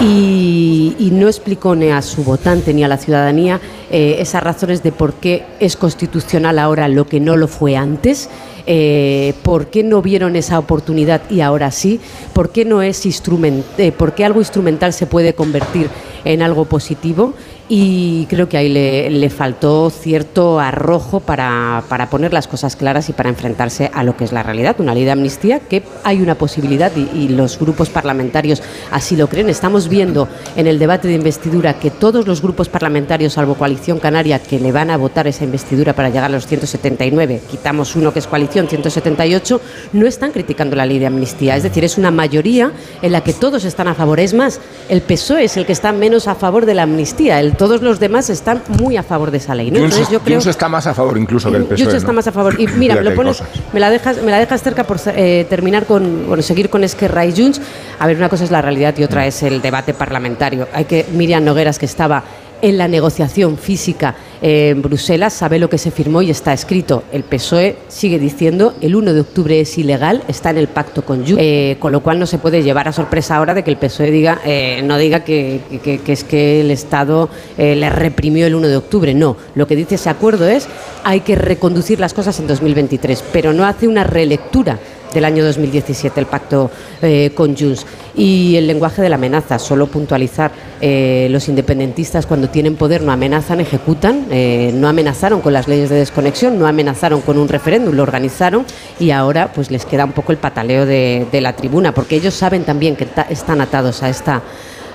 y, no explicó ni a su votante ni a la ciudadanía eh, esas razones de por qué es constitucional ahora lo que no lo fue antes. Eh, por qué no vieron esa oportunidad y ahora sí, por qué no es instrument, por qué algo instrumental se puede convertir en algo positivo y creo que ahí le, faltó cierto arrojo para, para, poner las cosas claras y para enfrentarse a lo que es la realidad, una ley de amnistía que hay una posibilidad y, los grupos parlamentarios así lo creen. Estamos viendo en el debate de investidura que todos los grupos parlamentarios, salvo Coalición Canaria, que le van a votar esa investidura para llegar a los 179, quitamos uno que es coalición, 178, no están criticando la ley de amnistía. Es decir, es una mayoría en la que todos están a favor. Es más, el PSOE es el que está menos a favor de la amnistía. El todos los demás están muy a favor de esa ley. ¿no? Entonces, yo creo, está más a favor incluso que el PSOE. está más a favor. Y mira, me, lo pones, me, la dejas, me la dejas cerca por eh, terminar con, bueno, seguir con Esquerra y Junts. A ver, una cosa es la realidad y otra es el debate parlamentario. Hay que, Miriam Nogueras, que estaba en la negociación física en Bruselas, sabe lo que se firmó y está escrito. El PSOE sigue diciendo el 1 de octubre es ilegal, está en el pacto con Junts, eh, con lo cual no se puede llevar a sorpresa ahora de que el PSOE diga, eh, no diga que, es que el Estado eh, le reprimió el 1 de octubre. No, lo que dice ese acuerdo es hay que reconducir las cosas en 2023, pero no hace una relectura del año 2017, el pacto eh, con Junts. Y el lenguaje de la amenaza, solo puntualizar, eh, los independentistas cuando tienen poder no amenazan, ejecutan, eh, no amenazaron con las leyes de desconexión, no amenazaron con un referéndum, lo organizaron y ahora pues les queda un poco el pataleo de, de la tribuna, porque ellos saben también que están atados a esta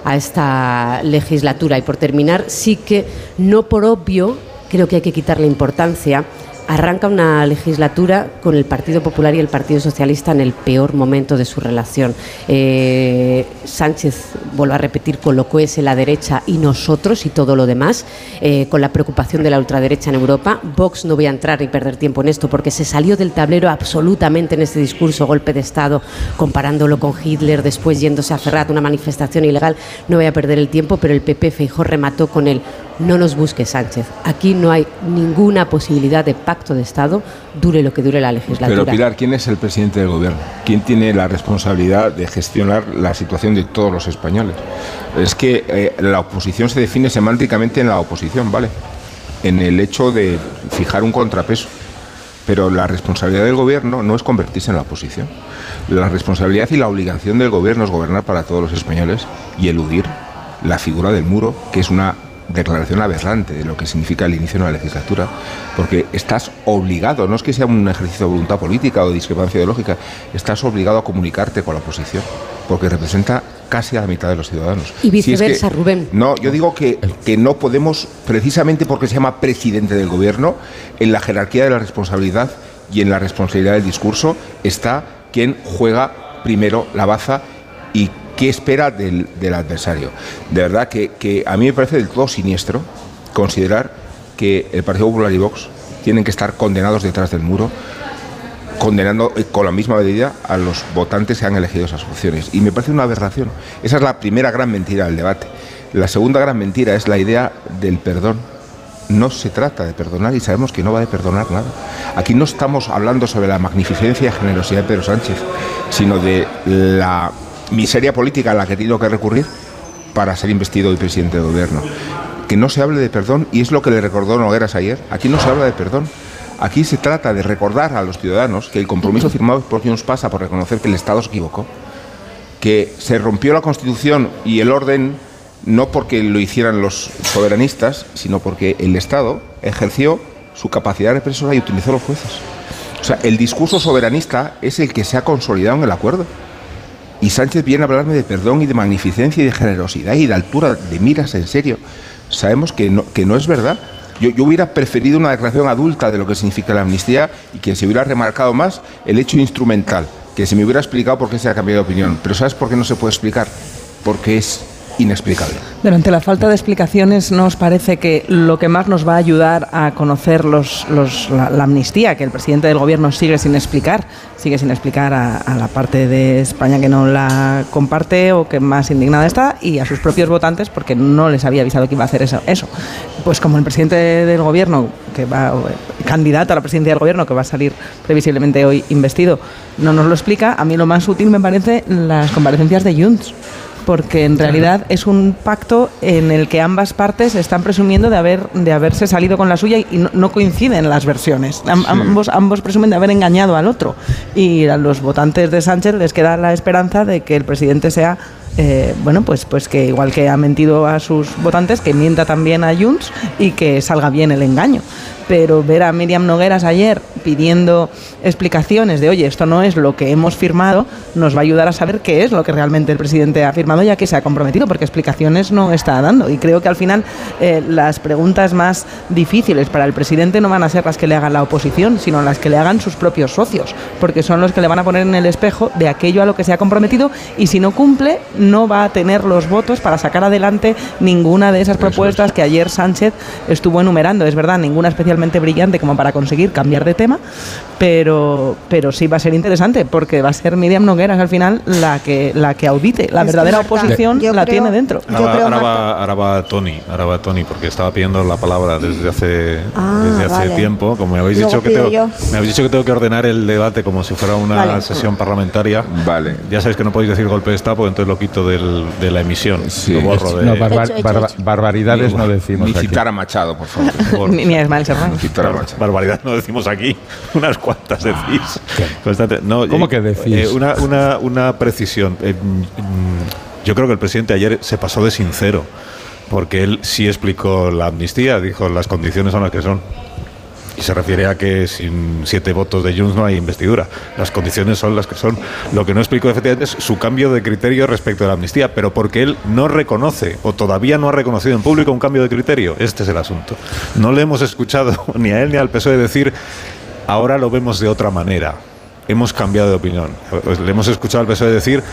a esta legislatura. Y por terminar, sí que no por obvio creo que hay que quitarle importancia arranca una legislatura con el Partido Popular y el Partido Socialista en el peor momento de su relación. Eh, Sánchez, vuelvo a repetir, colocó ese la derecha y nosotros y todo lo demás, eh, con la preocupación de la ultraderecha en Europa. Vox no voy a entrar y perder tiempo en esto porque se salió del tablero absolutamente en este discurso, golpe de Estado, comparándolo con Hitler, después yéndose a Ferrat, una manifestación ilegal. No voy a perder el tiempo, pero el PP Feijó remató con el no nos busque Sánchez. Aquí no hay ninguna posibilidad de pacto de Estado, dure lo que dure la legislatura. Pero Pilar, ¿quién es el presidente del gobierno? ¿Quién tiene la responsabilidad de gestionar la situación de todos los españoles? Es que eh, la oposición se define semánticamente en la oposición, ¿vale? En el hecho de fijar un contrapeso. Pero la responsabilidad del gobierno no es convertirse en la oposición. La responsabilidad y la obligación del gobierno es gobernar para todos los españoles y eludir la figura del muro, que es una declaración aberrante de lo que significa el inicio de una legislatura, porque estás obligado, no es que sea un ejercicio de voluntad política o de discrepancia ideológica, estás obligado a comunicarte con la oposición, porque representa casi a la mitad de los ciudadanos. Y viceversa, Rubén. No, yo digo que, que no podemos, precisamente porque se llama presidente del gobierno, en la jerarquía de la responsabilidad y en la responsabilidad del discurso está quien juega primero la baza y qué espera del, adversario. De verdad que, que a mí me parece del todo siniestro considerar que el Partido Popular y Vox tienen que estar condenados detrás del muro condenando eh, con la misma medida a los votantes que han elegido esas opciones. Y me parece una aberración. Esa es la primera gran mentira del debate. La segunda gran mentira es la idea del perdón. No se trata de perdonar y sabemos que no va de perdonar nada. Aquí no estamos hablando sobre la magnificencia y generosidad de Pedro Sánchez, sino de la miseria política a la que ha tenido que recurrir para ser investido hoy presidente de gobierno. Que no se hable de perdón, y es lo que le recordó Nogueras ayer, aquí no se habla de perdón. Aquí se trata de recordar a los ciudadanos que el compromiso firmado por Junts pasa por reconocer que el Estado se equivocó, que se rompió la Constitución y el orden no porque lo hicieran los soberanistas, sino porque el Estado ejerció su capacidad represora y utilizó los jueces. O sea, el discurso soberanista es el que se ha consolidado en el acuerdo. Y Sánchez viene a hablarme de perdón y de magnificencia y de generosidad y de altura de miras en serio. Sabemos que no, es verdad. Yo, yo, hubiera preferido una declaración adulta de lo que significa la amnistía y que se hubiera remarcado más el hecho instrumental, que se me hubiera explicado por qué se ha cambiado de opinión. Pero ¿sabes por qué no se puede explicar? Porque es inexplicable. Durante la falta de explicaciones, ¿no os parece que lo que más nos va a ayudar a conocer los, la, amnistía que el presidente del gobierno sigue sin explicar, sigue sin explicar a, a, la parte de España que no la comparte o que más indignada está y a sus propios votantes porque no les había avisado que iba a hacer eso? eso. Pues como el presidente del gobierno, que va, candidato a la presidencia del gobierno, que va a salir previsiblemente hoy investido, no nos lo explica, a mí lo más útil me parece las comparecencias de Junts porque en realidad es un pacto en el que ambas partes están presumiendo de haber de haberse salido con la suya y no, no coinciden las versiones. Am, sí. ambos, ambos presumen de haber engañado al otro y a los votantes de Sánchez les queda la esperanza de que el presidente sea eh, bueno, pues, pues que igual que ha mentido a sus votantes, que mienta también a Junts y que salga bien el engaño. Pero ver a Miriam Nogueras ayer pidiendo explicaciones de, oye, esto no es lo que hemos firmado, nos va a ayudar a saber qué es lo que realmente el presidente ha firmado ya que se ha comprometido, porque explicaciones no está dando. Y creo que al final eh, las preguntas más difíciles para el presidente no van a ser las que le haga la oposición, sino las que le hagan sus propios socios, porque son los que le van a poner en el espejo de aquello a lo que se ha comprometido y si no cumple, no va a tener los votos para sacar adelante ninguna de esas propuestas que ayer Sánchez estuvo enumerando. Es verdad, ninguna especialmente brillante como para conseguir cambiar de tema, pero, pero sí va a ser interesante porque va a ser Miriam Nogueras al final la que, la que audite. La es verdadera oposición yo la creo, tiene dentro. Ahora, va, ahora, va, ahora, va, Tony, ahora va Tony, porque estaba pidiendo la palabra desde hace, ah, desde hace vale. tiempo. Como me habéis, dicho que tengo, me habéis dicho que tengo que ordenar el debate como si fuera una vale. sesión parlamentaria. Vale. Ya sabéis que no podéis decir golpe de Estado, porque entonces lo quito del, de la emisión. Sí. Lo borro de... No, barba, barba, barbaridades no decimos Ni aquí. citar a Machado, por favor. ni, ni a Ismael Serrano. Barbaridad no decimos aquí. Unas cuantas decís. Constante. No, ¿Cómo eh, que decís? Eh, una, una, una, precisión. Eh, mm, yo creo que el presidente ayer se pasó de sincero, porque él sí explicó la amnistía, dijo las condiciones son las que son. Y se refiere a que sin siete votos de Junts no hay investidura. Las condiciones son las que son. Lo que no explicó efectivamente es su cambio de criterio respecto a la amnistía, pero porque él no reconoce o todavía no ha reconocido en público un cambio de criterio. Este es el asunto. No le hemos escuchado ni a él ni al PSOE decir ahora lo vemos de otra manera. Hemos cambiado de opinión. Le hemos escuchado al PSOE decir,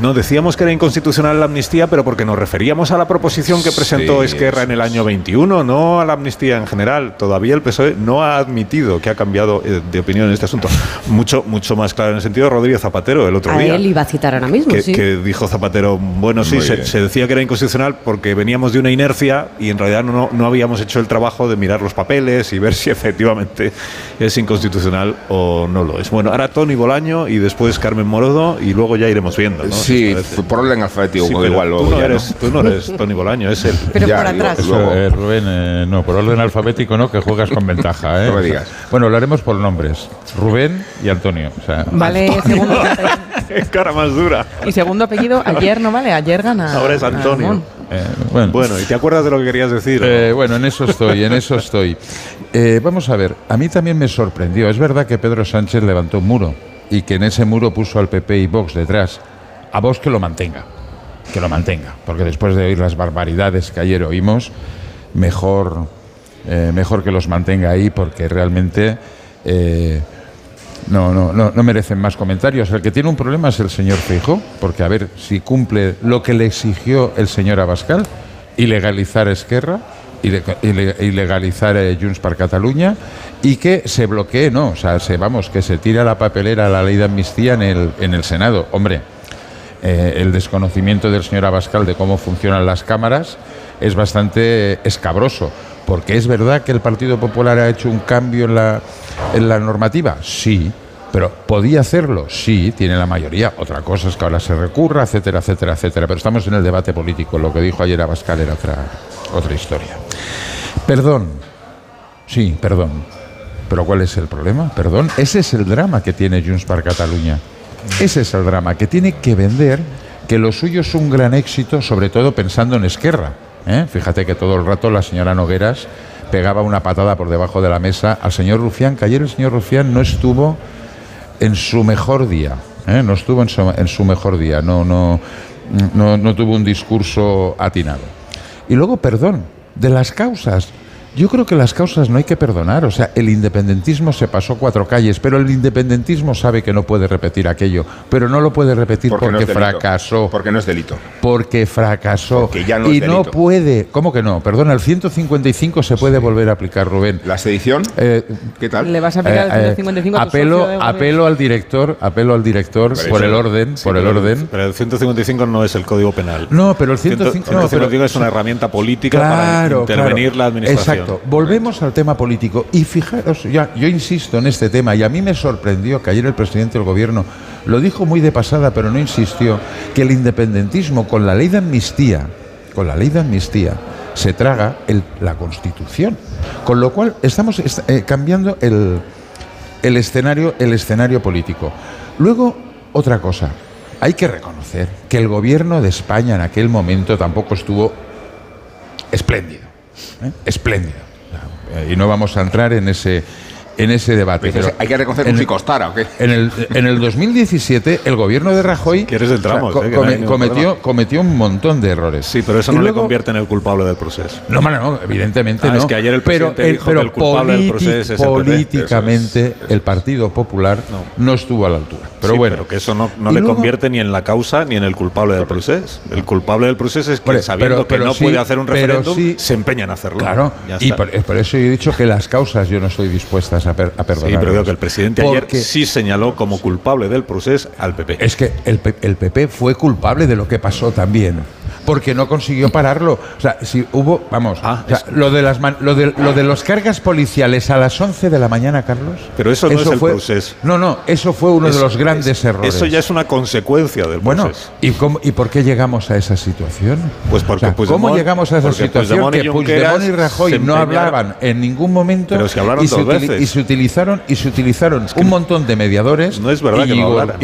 no decíamos que era inconstitucional la amnistía, pero porque nos referíamos a la proposición que presentó sí, Esquerra en el año 21, no a la amnistía en general. Todavía el PSOE no ha admitido que ha cambiado eh, de opinión en este asunto. Mucho, mucho más claro en el sentido de Rodríguez Zapatero el otro a día. él iba a citar ahora mismo, que, sí. que dijo Zapatero, bueno, sí, se, se, decía que era inconstitucional porque veníamos de una inercia y en realidad no, no habíamos hecho el trabajo de mirar los papeles y ver si efectivamente es inconstitucional o no lo es. Bueno, ahora Tony Bolaño y después Carmen Morodo y luego ya iremos viendo. ¿no? Sí, por orden alfabético, sí, igual. Tú no, eres, ¿no? tú no eres Tony Bolaño, es él. Pero ya, por atrás. Eh, Rubén, eh, no, por orden alfabético no, que juegas con ventaja. ¿eh? No me digas. Bueno, lo haremos por nombres. Rubén y Antonio. O sea, vale, Antonio. segundo cara más dura. Y segundo apellido, ayer no vale, ayer gana. Ahora es Antonio. Eh, bueno. bueno, ¿y te acuerdas de lo que querías decir? Eh, bueno, en eso estoy, en eso estoy. Eh, vamos a ver, a mí también me sorprendió. Es verdad que Pedro Sánchez levantó un muro y que en ese muro puso al PP y Vox detrás. A Vox que lo mantenga, que lo mantenga, porque después de oír las barbaridades que ayer oímos, mejor, eh, mejor que los mantenga ahí, porque realmente eh, no, no, no, no merecen más comentarios. El que tiene un problema es el señor Feijóo, porque a ver si cumple lo que le exigió el señor Abascal, ilegalizar Esquerra, ile- ile- ilegalizar eh, Junts per Catalunya y que se bloquee, no, o sea, se, vamos, que se tire a la papelera la ley de amnistía en el, en el Senado. Hombre, eh, el desconocimiento del señor Abascal de cómo funcionan las cámaras es bastante escabroso. Porque es verdad que el Partido Popular ha hecho un cambio en la, en la normativa, sí, pero podía hacerlo, sí, tiene la mayoría. Otra cosa es que ahora se recurra, etcétera, etcétera, etcétera. Pero estamos en el debate político. Lo que dijo ayer Abascal era otra, otra historia. Perdón, sí, perdón. Pero ¿cuál es el problema? Perdón, ese es el drama que tiene Junts per Catalunya. Ese es el drama, que tiene que vender que lo suyo es un gran éxito, sobre todo pensando en Esquerra. ¿eh? Fíjate que todo el rato la señora Nogueras pegaba una patada por debajo de la mesa al señor Rufián, que ayer el señor Rufián no estuvo en su mejor día. ¿eh? No estuvo en su, en su mejor día, no, no, no, no tuvo un discurso atinado. Y luego, perdón, de las causas. Yo creo que las causas no hay que perdonar. O sea, el independentismo se pasó cuatro calles, pero el independentismo sabe que no puede repetir aquello. Pero no lo puede repetir Porque no fracasó. Porque no es delito. Porque fracasó. Porque ya no y es no puede. ¿Cómo que no? Perdona, el 155 se puede volver a aplicar, Rubén. ¿La sedición? ¿Qué tal? Le vas a aplicar el 155 a tu apelo, socio de gobierno. apelo al director, apelo al director Pero por eso- el orden, sí, por el pero- orden. Pero el 155 no es el código penal. No, pero el 105 no, 155 pero- es una herramienta política Claro, para intervenir claro. la administración. Exacto. Volvemos al tema político. Y fijaros, ya, yo insisto en este tema, y a mí me sorprendió que ayer el presidente del gobierno lo dijo muy de pasada, pero no insistió, que el independentismo con la ley de amnistía, con la ley de amnistía, se traga la Constitución. Con lo cual estamos est- eh, cambiando el, el escenario, el escenario político. Luego, otra cosa. Hay que reconocer que el gobierno de España en aquel momento tampoco estuvo espléndido. ¿Eh? Espléndido. Eh, Y no vamos a entrar en ese, en ese debate. Hay que reconocer en que el- si costara, ¿o qué? En el, en el 2017, el gobierno de Rajoy o sea, eh, que no cometió, cometió un montón de errores. Sí, pero eso Y no luego- le convierte en el culpable del proceso. no, bueno, no, evidentemente Ah, no. es que ayer el pero presidente dijo que el culpable del proceso es el PP. políticamente el Partido Popular no. estuvo a la altura. Pero Sí, bueno, pero que eso no, no le luego- convierte ni en la causa ni en el culpable del proceso. El culpable del proceso es que sabiendo pero- pero que no sí, puede hacer un pero referéndum, sí- se empeña en hacerlo. Claro, y por, por eso yo he dicho que las causas yo no estoy dispuestas a, per- a perdonar. Sí, pero digo que el presidente ayer Porque- sí señaló como culpable del proceso al PP. Es que el, el PP fue culpable de lo que pasó también. Porque no consiguió pararlo. O sea, si hubo, vamos, Ah, o sea, lo, de las man- lo, de, lo de los cargas policiales a las 11 de la mañana, Carlos. Pero eso no es el fue, proceso. No, no, eso fue uno de los grandes errores. Eso ya es una consecuencia del Bueno, proceso. ¿y, cómo- ¿y por qué llegamos a esa situación? Pues porque O sea, ¿Cómo llegamos a esa situación que Puigdemont y Rajoy se no hablaban en ningún momento Pero si hablaron y, se dos veces. y se utilizaron y se utilizaron un montón de mediadores? No es verdad que no Íñigo, hablaran.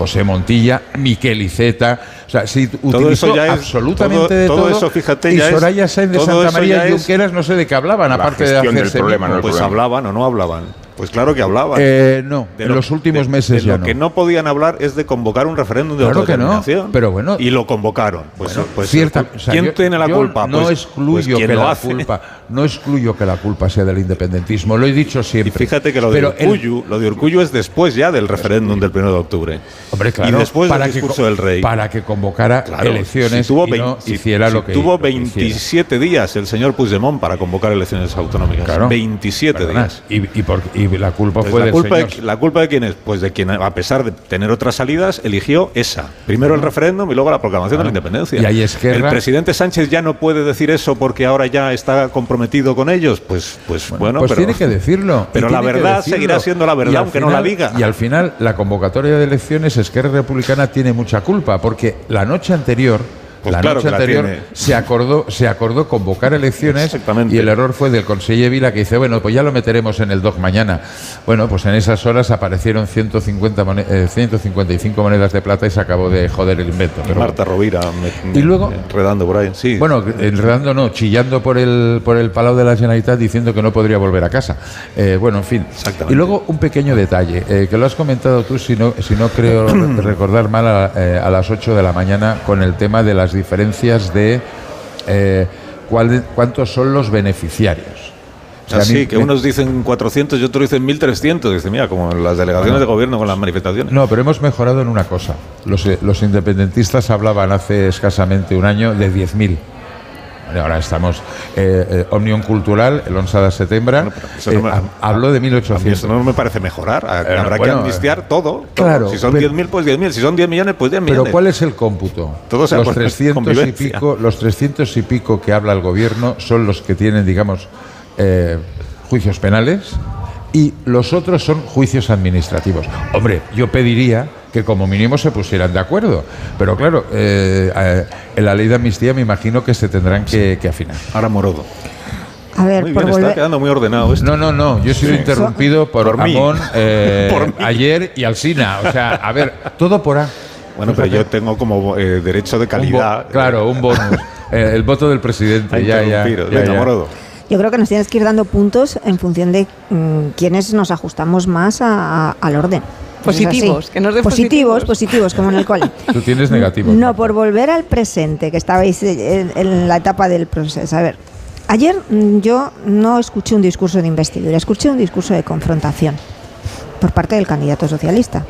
José Montilla, Miquel Iceta, o sea, sí utilizó eso ya es- absolutamente todo- de todo todo. eso, fíjate, y ya Soraya Sáenz de Santa María y Junqueras no sé de qué hablaban, la aparte de gestión del hacerse problema, no pues problema. hablaban o no hablaban. Pues claro que hablaban. Eh, no, De en lo- los últimos de- meses de ya lo no. que no podían hablar es de convocar un referéndum de Claro que no, pero bueno. Y lo convocaron. Pues, pues Cierta- o sea, ¿Quién yo- tiene la culpa? No Pues- excluyo pues que la culpa, no excluyo que la culpa sea del independentismo. Lo he dicho Y siempre. fíjate que lo de el- Urkullu, lo de Urkullu es después ya del referéndum del 1 de octubre. Hombre, claro, y después para del discurso del rey. Para que convocara Claro, elecciones si tuvo y no si- hiciera si lo que tuvo lo que hiciera. 27 días el señor Puigdemont para convocar elecciones autonómicas. Claro. 27 Perdona, días. Y, y por- y la culpa Pues fue la, del culpa señor. de, ¿La culpa de quién es? Pues de quien, a pesar de tener otras salidas, eligió esa. Primero el referéndum y luego la proclamación de la independencia. Y ahí Esquerra- El presidente Sánchez ya no puede decir eso porque ahora ya está comprometido con ellos. Pues, pues bueno, pues pero, tiene que decirlo. pero la verdad seguirá siendo la verdad, aunque no la diga. Y al final, la convocatoria de elecciones, Esquerra Republicana tiene mucha culpa, porque la noche anterior. Pues la claro noche la anterior se acordó, se acordó convocar elecciones y el error fue del conseller Vila que dice, bueno, pues ya lo meteremos en el DOC mañana. Bueno, pues en esas horas aparecieron 150 mone- eh, 155 monedas de plata y se acabó de joder el invento. Pero Marta Rovira me- Y luego- enredando por ahí. Sí. bueno, enredando no, chillando por el, por el Palau de la Generalitat diciendo que no podría volver a casa. Eh, bueno, en fin. Y luego un pequeño detalle, eh, que lo has comentado tú, si no, si no creo recordar mal, a, eh, a las 8 de la mañana con el tema de las diferencias de eh, cuál- cuántos son los beneficiarios. O sea, sí, que unos dicen 400 y otros dicen 1300. Dice, mira, como las delegaciones de gobierno con las manifestaciones. No, pero hemos mejorado en una cosa. Los, eh, los independentistas hablaban hace escasamente un año de 10.000. Ahora estamos. Eh, eh, Omnium Cultural, el 11 de septiembre, eso no eh, habló de 1800. Eso no me parece mejorar. Eh, Habrá que bueno, amnistiar todo. todo. claro, Si son pero- 10.000, pues 10.000. Si son 10 millones, pues 10 Pero millones. ¿cuál es el cómputo? Todo sea los por 300 y pico, los 300 y pico que habla el gobierno son los que tienen, digamos, eh, juicios penales y los otros son juicios administrativos. Hombre, yo pediría que como mínimo se pusieran de acuerdo, pero claro, eh, eh, en la ley de amnistía me imagino que se tendrán que, que afinar. Ahora Morodo. A ver, Muy por bien, está quedando muy ordenado esto. No, no, no, yo he sido Sí. interrumpido por, Por. Amón eh, Por ayer y Alsina. O sea, a ver, todo por A. Bueno, pero yo tengo como eh, derecho de Un calidad. claro, un bonus. Eh, el voto del presidente. Ya, ya, ya, Venga, ya. Morodo. Yo creo que nos tienes que ir dando puntos en función de mm, quiénes nos ajustamos más a- a- al orden. Pues. Positivos, que nos dé positivos, positivos, como en el cole. Tú tienes negativos. No, por volver al presente, que estabais en, en la etapa del proceso. A ver, ayer mm, yo no escuché un discurso de investidura, escuché un discurso de confrontación por parte del candidato socialista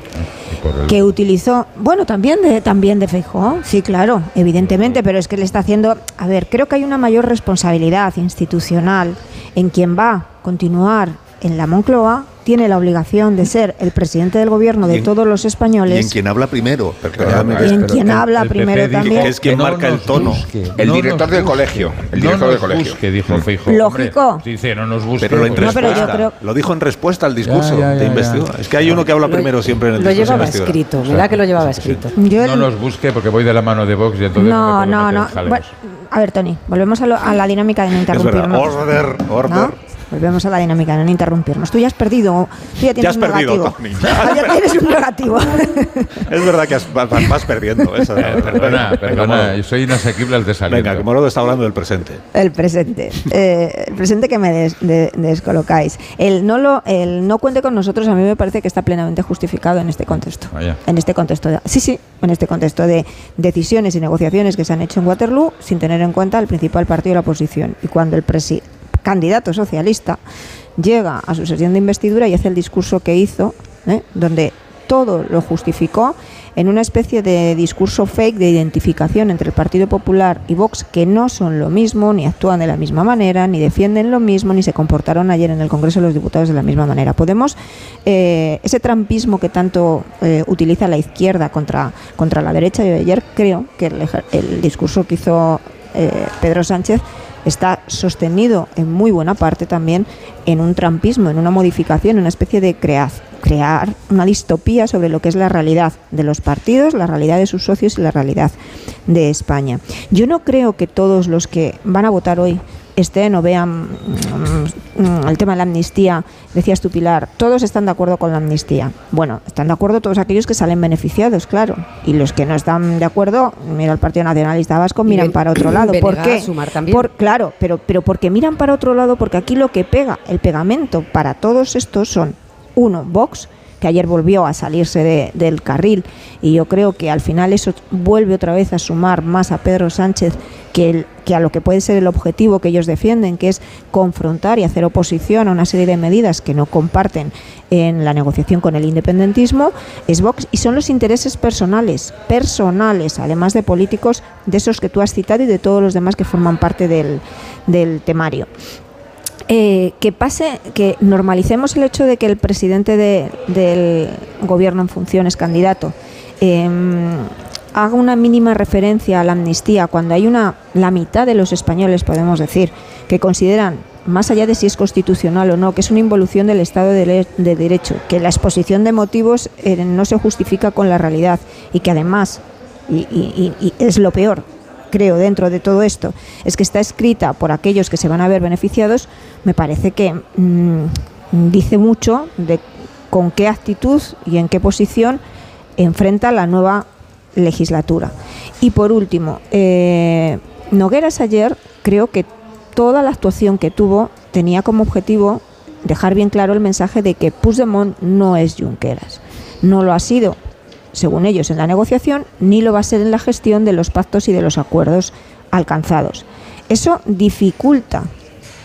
el- que utilizó, bueno, también de también de Feijóo, sí, claro, evidentemente, pero es que le está haciendo, a ver, creo que hay una mayor responsabilidad institucional en quien va a continuar en la Moncloa tiene la obligación de ser el presidente del gobierno de en- todos los Y en españoles quien habla primero. Perdóname, y en pero quien el- habla el primero dijo también. Que es quien marca el tono. busque, El no director del busque, colegio, el no director del colegio. busque, dijo Feijóo. Lógico. Hombre, dice, no nos busque. Pero en No, pero yo respuesta. creo- Lo dijo en respuesta al discurso Ya, ya, de investidura. ya. Es que hay uno que habla Lo- primero siempre en el Lo discurso de llevaba escrito, ¿verdad que lo llevaba escrito? Yo No el- nos busque porque voy de la mano de Vox y entonces no, no, no. a ver, Tony, volvemos a, lo- a la dinámica de no interrumpirnos. Order, order. Volvemos a la dinámica no interrumpirnos. Tú ya has perdido. Tú ya tienes Ya has un perdido, negativo. Tony. Ya tienes un negativo. Es verdad que has- vas, vas perdiendo. Esa, Eh, perdona, Venga, perdona, Morodo. yo soy inasequible al desaliento. Venga, que Morodo está hablando del presente. El presente. Eh, el presente que me des- de- descolocáis. El no, lo, el no cuente con nosotros a mí me parece que está plenamente justificado en este contexto. Vaya. En este contexto. de- sí, sí, en este contexto de decisiones y negociaciones que se han hecho en Waterloo sin tener en cuenta el principal partido de la oposición. Y cuando el presi- candidato socialista llega a su sesión de investidura y hace el discurso que hizo, ¿eh? donde todo lo justificó en una especie de discurso fake de identificación entre el Partido Popular y Vox, que no son lo mismo, ni actúan de la misma manera, ni defienden lo mismo, ni se comportaron ayer en el Congreso de los Diputados de la misma manera. Podemos, eh, ese trampismo que tanto eh, utiliza la izquierda contra, contra la derecha, yo ayer creo que el, el discurso que hizo Pedro Sánchez está sostenido en muy buena parte también en un trampismo, en una modificación, en una especie de crear, crear una distopía sobre lo que es la realidad de los partidos, la realidad de sus socios y la realidad de España. Yo no creo que todos los que van a votar hoy estén o vean mm, mm, el tema de la amnistía, decías tú Pilar, todos están de acuerdo con la amnistía. Bueno, están de acuerdo todos aquellos que salen beneficiados, claro. Y los que no están de acuerdo, mira el Partido Nacionalista Vasco, miran para otro lado. ¿Por qué? Sumar también. Por- claro, pero, pero porque miran para otro lado, porque aquí lo que pega, el pegamento para todos estos son, uno, Vox, que ayer volvió a salirse de- del carril y yo creo que al final eso vuelve otra vez a sumar más a Pedro Sánchez que, que a lo que puede ser el objetivo que ellos defienden, que es confrontar y hacer oposición a una serie de medidas que no comparten en la negociación con el independentismo, es Vox y son los intereses personales, personales, además de políticos, de esos que tú has citado y de todos los demás que forman parte del, del temario. Eh, que pase, que normalicemos el hecho de que el presidente de- del gobierno en funciones, candidato, em, haga una mínima referencia a la amnistía cuando hay una la mitad de los españoles podemos decir que consideran más allá de si es constitucional o no que es una involución del Estado de, Derecho que la exposición de motivos eh, no se justifica con la realidad y que además y- y- y es lo peor creo, dentro de todo esto, es que está escrita por aquellos que se van a ver beneficiados, me parece que mm, dice mucho de con qué actitud y en qué posición enfrenta la nueva legislatura. Y por último, eh, Nogueras ayer creo que toda la actuación que tuvo tenía como objetivo dejar bien claro el mensaje de que Puigdemont no es Junqueras. No lo ha sido, según ellos, en la negociación, ni lo va a ser en la gestión de los pactos y de los acuerdos alcanzados. Eso dificulta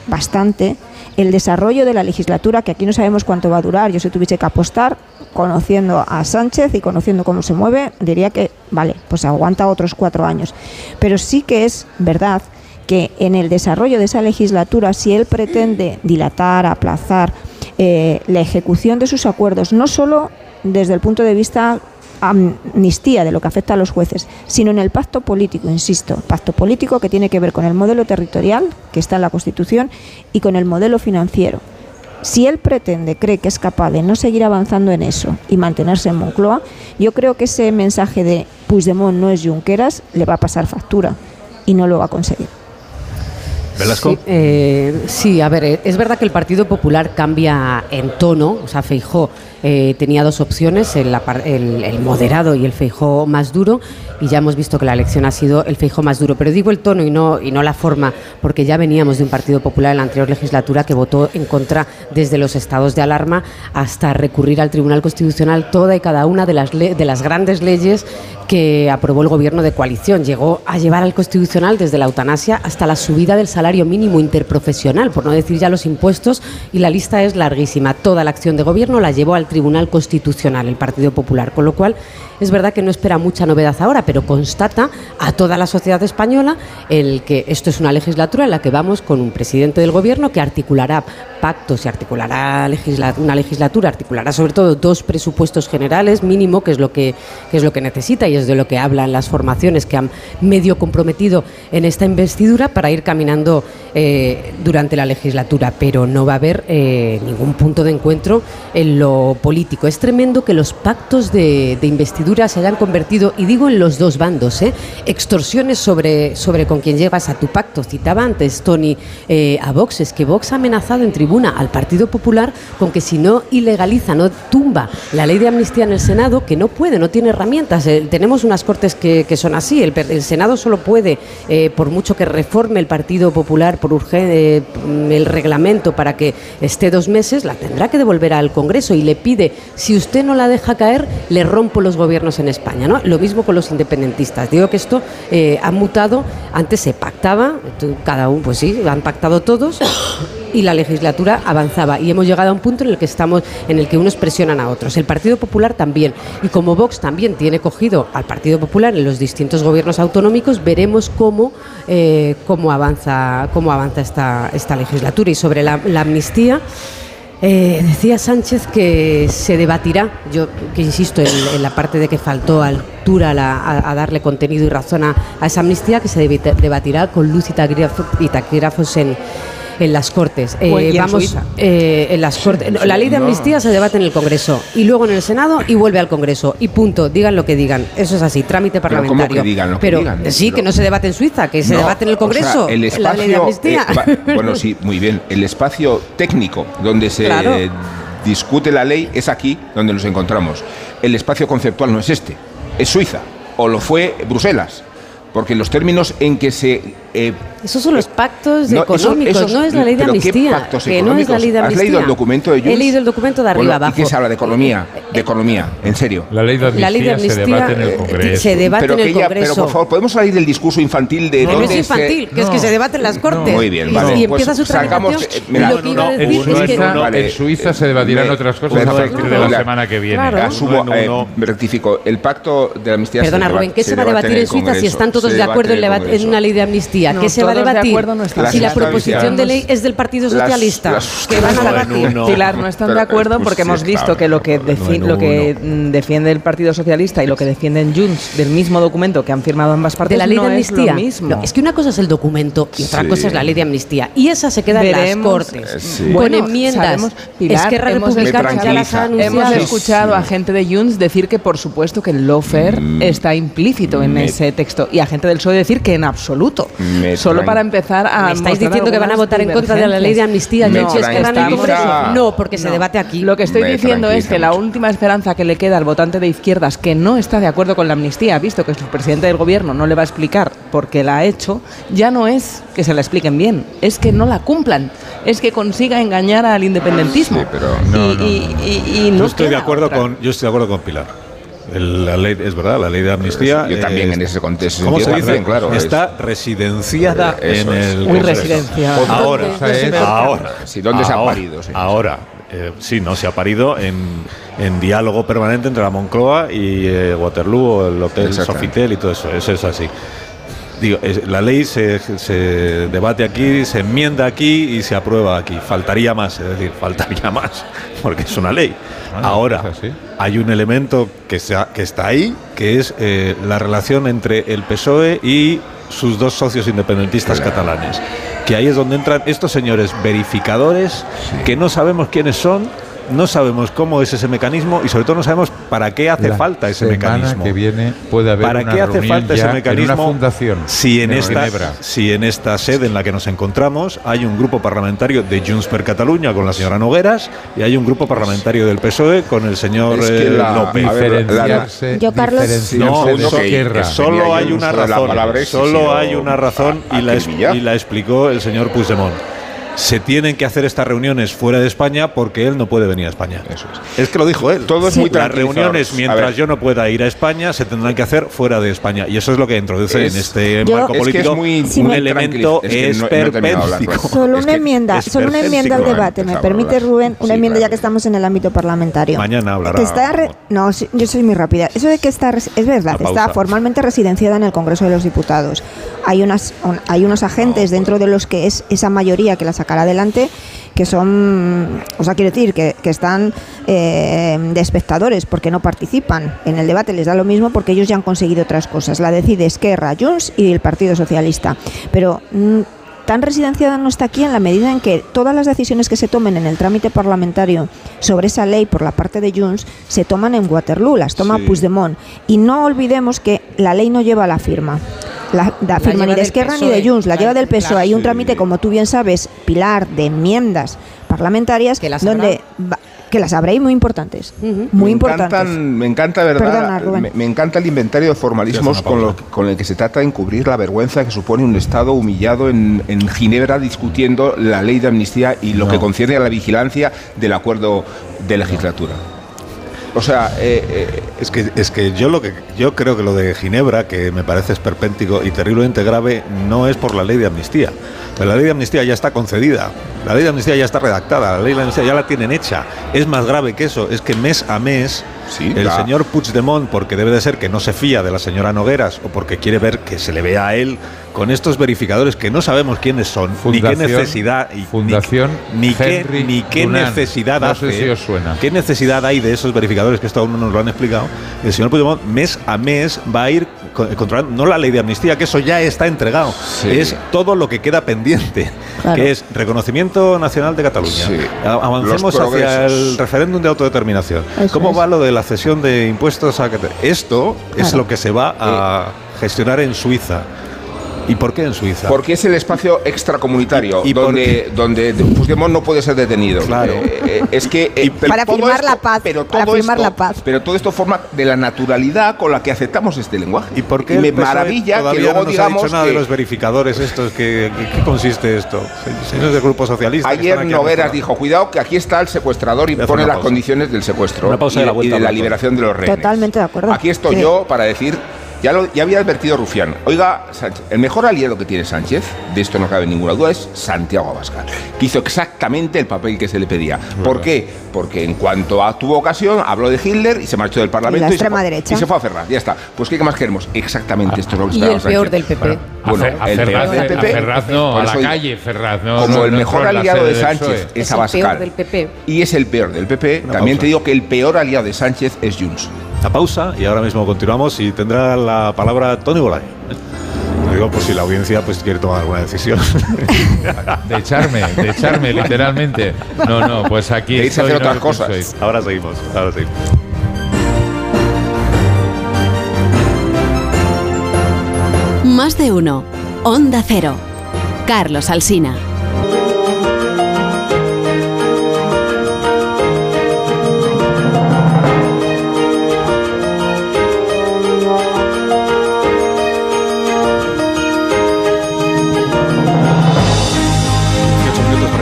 bastante el desarrollo de la legislatura, que aquí no sabemos cuánto va a durar, yo si tuviese que apostar, conociendo a Sánchez y conociendo cómo se mueve, diría que, vale, pues aguanta otros cuatro años. Pero sí que es verdad que en el desarrollo de esa legislatura, si él pretende dilatar, aplazar eh, la ejecución de sus acuerdos, no solo desde el punto de vista amnistía de lo que afecta a los jueces, sino en el pacto político, insisto, pacto político que tiene que ver con el modelo territorial, que está en la Constitución, y con el modelo financiero. Si él pretende, cree que es capaz de no seguir avanzando en eso y mantenerse en Moncloa, yo creo que ese mensaje de Puigdemont no es Junqueras le va a pasar factura y no lo va a conseguir. Velasco. Sí, eh, sí, a ver, eh, es verdad que el Partido Popular cambia en tono, o sea, Feijó eh, tenía dos opciones, el, moderado y el Feijó más duro, y ya hemos visto que la elección ha sido el Feijó más duro, pero digo el tono y no, y no la forma, porque ya veníamos de un Partido Popular en la anterior legislatura que votó en contra desde los estados de alarma hasta recurrir al Tribunal Constitucional toda y cada una de las, de las grandes leyes que aprobó el gobierno de coalición. Llegó a llevar al Constitucional desde la eutanasia hasta la subida del salario mínimo interprofesional, por no decir ya los impuestos, y la lista es larguísima. Toda la acción de gobierno la llevó al Constitucional, el Partido Popular, con lo cual es verdad que no espera mucha novedad ahora, pero constata a toda la sociedad española el que esto es una legislatura en la que vamos con un presidente del gobierno que articulará pactos y articulará una legislatura, articulará sobre todo dos presupuestos generales mínimo, que es lo que, es lo que necesita y es de lo que hablan las formaciones que han medio comprometido en esta investidura para ir caminando eh, durante la legislatura, pero no va a haber eh, ningún punto de encuentro en lo político. Es tremendo que los pactos de, de investidura se hayan convertido, y digo en los dos bandos, ¿eh? extorsiones sobre, sobre con quien llevas a tu pacto. Citaba antes Tony eh, a Vox, es que Vox ha amenazado en tribuna al Partido Popular con que si no ilegaliza, no tumba la ley de amnistía en el Senado, que no puede, no tiene herramientas. Eh, tenemos unas cortes que, son así, el, el, Senado solo puede, por mucho que reforme el Partido Popular por urgente el reglamento para que esté dos meses, la tendrá que devolver al Congreso y le pide, si usted no la deja caer, le rompo los gobiernos en España. ¿no? Lo mismo con los independentistas. Digo que esto eh, ha mutado, antes se pactaba, cada uno, pues sí, han pactado todos y la legislatura avanzaba y hemos llegado a un punto en el que estamos en el que unos presionan a otros el Partido Popular también y como Vox también tiene cogido al Partido Popular en los distintos gobiernos autonómicos veremos cómo eh, cómo avanza cómo avanza esta esta legislatura y sobre la amnistía eh, decía Sánchez que se debatirá, yo que insisto en, la parte de que faltó altura a, darle contenido y razón a, esa amnistía, que se debatirá con luz y taquígrafos en, en las Cortes. Eh, vamos, eh, en las Cortes. la ley de amnistía se debate en el Congreso y luego en el Senado y vuelve al Congreso. Y punto, digan lo que digan. Eso es así, trámite parlamentario. Pero, sí, que no se debate en Suiza, que se debate en el Congreso. el espacio, la ley de amnistía. Eh, bueno, sí, muy bien. El espacio técnico donde se discute la ley es aquí donde nos encontramos. El espacio conceptual no es este, es Suiza o lo fue Bruselas porque los términos en que se eh, esos son los pactos económicos, no es la ley de amnistía. que no es la ley de amnistía. ¿Has leído el documento de Junts? He leído el documento de arriba abajo. ¿Y qué se habla de economía? De economía, en serio. La ley de amnistía, se debate en el eh, Congreso. Se debate en el Congreso. pero por favor, ¿podemos salir del discurso infantil de no, no es infantil, que es que se debate en las Cortes. Muy bien, vale. Y empieza pues su tramitación. Eh, mira, lo que iba a decir es que... En Suiza se debatirán otras cosas a partir de la semana que viene. Asumo, rectifico, el pacto de amnistía Perdona, Rubén, ¿qué se va a debatir en Suiza si están todos de acuerdo en una ley de amnistía? ¿Qué se va a debatir? si la proposición de ley es del Partido Socialista, que van a debatir. Pilar, no están de acuerdo porque hemos visto que lo que, lo que mm, defiende el Partido Socialista y lo que defienden Junts del mismo documento que han firmado ambas partes de la ley no de amnistía. Es, lo mismo. es que una cosa es el documento y otra cosa es la ley de amnistía. Y esa se queda en las Cortes. Con enmiendas. Pilar, que hemos, ya las ha Hemos escuchado a gente de Junts decir que por supuesto que el lawfare mm. está implícito en ese texto y a gente del PSOE decir que en absoluto. Solo para empezar a estáis diciendo que van a votar en contra de la ley de amnistía. No, es no porque se debate aquí. Lo que estoy diciendo es que la última esperanza que le queda al votante de izquierdas que no está de acuerdo con la amnistía, visto que su presidente del gobierno no le va a explicar por qué la ha hecho, ya no es que se la expliquen bien, es que no la cumplan, es que consiga engañar al independentismo. pero no, y, no, yo estoy de acuerdo con yo estoy de acuerdo con Pilar El- La ley, es verdad, la ley de amnistía. Yo también eh, en ese contexto. ¿Cómo se dice? claro, es- Está residenciada Eh, eso en el. Muy Congreso. residenciada. Ahora, ¿Dónde- dónde- ahora. Sí, ¿dónde se ha parido? Sí. Ahora. eh, sí, no, se ha parido en, en diálogo permanente entre la Moncloa y eh, Waterloo, o el Hotel. Sofitel y todo eso. Eso es así. Digo, es- la ley se, se debate aquí, se enmienda aquí y se aprueba aquí. Faltaría más, es decir, faltaría más, porque es una ley. Ahora, hay un elemento que, se ha- que está ahí, que es eh, la relación entre el PSOE y sus dos socios independentistas catalanes. Que ahí es donde entran estos señores verificadores que no sabemos quiénes son, no sabemos cómo es ese mecanismo y sobre todo no sabemos para qué hace La falta ese semana mecanismo. que viene puede haber ¿Para una qué hace falta ese en mecanismo? una fundación Si en, en esta, si en esta sede en la que nos encontramos hay un grupo parlamentario de Junts per Cataluña con la señora Nogueras y hay un grupo parlamentario del PSOE con el señor Es que eh, la- López. ver, la- Yo, Carlos- No, que- solo hay una razón. Solo hay una razón y la explicó el señor Puigdemont. Se tienen que hacer estas reuniones fuera de España porque él no puede venir a España. Eso es. Es que lo dijo él. Todo es muy Las reuniones, mientras yo no pueda ir a España, se tendrán que hacer fuera de España. Y eso es lo que introduce Es- en este Yo- marco Es que político es muy- Si un me- elemento esperpéntico. Solo una enmienda, es solo una enmienda al debate, me permite. Rubén, una Sí, enmienda ya que estamos en el ámbito parlamentario. Mañana hablará. Que está re- no, sí, yo soy muy rápida. Eso de que está es verdad, está formalmente residenciada en el Congreso de los Diputados. Hay unas un- hay unos agentes dentro de los que es esa mayoría que la sacará adelante que son, o sea, quiero decir que, que están eh, de espectadores porque no participan en el debate, les da lo mismo porque ellos ya han conseguido otras cosas. La decide Esquerra, Junts y el Partido Socialista. Pero mm, tan residenciada no está aquí en la medida en que todas las decisiones que se tomen en el trámite parlamentario sobre esa ley por la parte de Junts se toman en Waterloo, las toma Sí. Puigdemont. Y no olvidemos que la ley no lleva la firma. La, la firma ni de Esquerra ni de Junts, la lleva del PSOE. Hay un trámite, como tú bien sabes, pilar de enmiendas parlamentarias Que las donde va- que las habrá y muy importantes. Muy me importantes. Encantan, me encanta, ¿verdad? Perdona, Rubén. me, me encanta el inventario de formalismos con, lo, con el que se trata de encubrir la vergüenza que supone un Estado humillado en, en Ginebra discutiendo la ley de amnistía y lo No. que concierne a la vigilancia del acuerdo de legislatura. O sea, eh, eh, Es que, es que yo lo que yo creo que lo de Ginebra, que me parece esperpéntico y terriblemente grave, no es por la ley de amnistía. La ley de amnistía ya está concedida, la ley de amnistía ya está redactada, la ley de amnistía ya la tienen hecha. Es más grave que eso, es que mes a mes Sí, el la- señor Puigdemont, porque debe de ser que no se fía de la señora Nogueras o porque quiere ver que se le vea a él con estos verificadores que no sabemos quiénes son, ni qué necesidad, y- ni- Fundación ni, qué, Henry ni qué necesidad No hace. sé si os suena. ¿Qué necesidad hay de esos verificadores que esto aún no nos lo han explicado? El señor Puigdemont mes a mes va a ir controlando, no la ley de amnistía, que eso ya está entregado, Sí. es todo lo que queda pendiente, Claro. que es reconocimiento nacional de Cataluña. Sí. Avancemos hacia el referéndum de autodeterminación. Eso ¿Cómo es. va lo de la cesión de impuestos a Esto es lo que se va a gestionar en Suiza. ¿Y por qué en Suiza? porque es el espacio extracomunitario ¿Y- y donde, donde Puigdemont no puede ser detenido. Claro. Eh, eh, es que eh, pero Para firmar esto- la paz, Pero para todo firmar esto- la paz. Pero todo esto forma de la naturalidad con la que aceptamos este lenguaje. ¿Y por qué me maravilla que luego no nos digamos ha dicho nada que de los verificadores estos? que que- ¿Qué consiste esto? Señores del Grupo Socialista. Ayer Nogueras dijo, cuidado que aquí está el secuestrador y pone las pausa. condiciones del secuestro Una pausa y, de la y de la liberación de los rehenes. Totalmente de acuerdo. Aquí estoy Sí. yo para decir, ya, lo, ya había advertido Rufián, oiga, Sánchez, el mejor aliado que tiene Sánchez, de esto no cabe ninguna duda, es Santiago Abascal, que hizo exactamente el papel que se le pedía. ¿Por qué? Porque en cuanto a, tuvo ocasión, habló de Hitler y se marchó del Parlamento. Y la se extrema fue- derecha. Y se fue a Ferraz, ya está. Pues ¿qué más queremos? Exactamente esto es lo que Y esperaba el peor del PP. Bueno, A el Ferraz, peor del a PP. Ferraz no, por a la calle Ferraz, no, Como no, el mejor aliado de Sánchez es Abascal. Y es el peor del PP. Una También pausa. te digo que el peor aliado de Sánchez es Junts. La pausa y ahora mismo continuamos y tendrá la palabra Tony Bolay. Lo digo por si la audiencia pues quiere tomar alguna decisión. De echarme, de echarme, literalmente. No, no, pues aquí. De irse a estoy, hacer no otras cosas. ahora seguimos, ahora seguimos. Más de uno. Onda Cero. Carlos Alsina.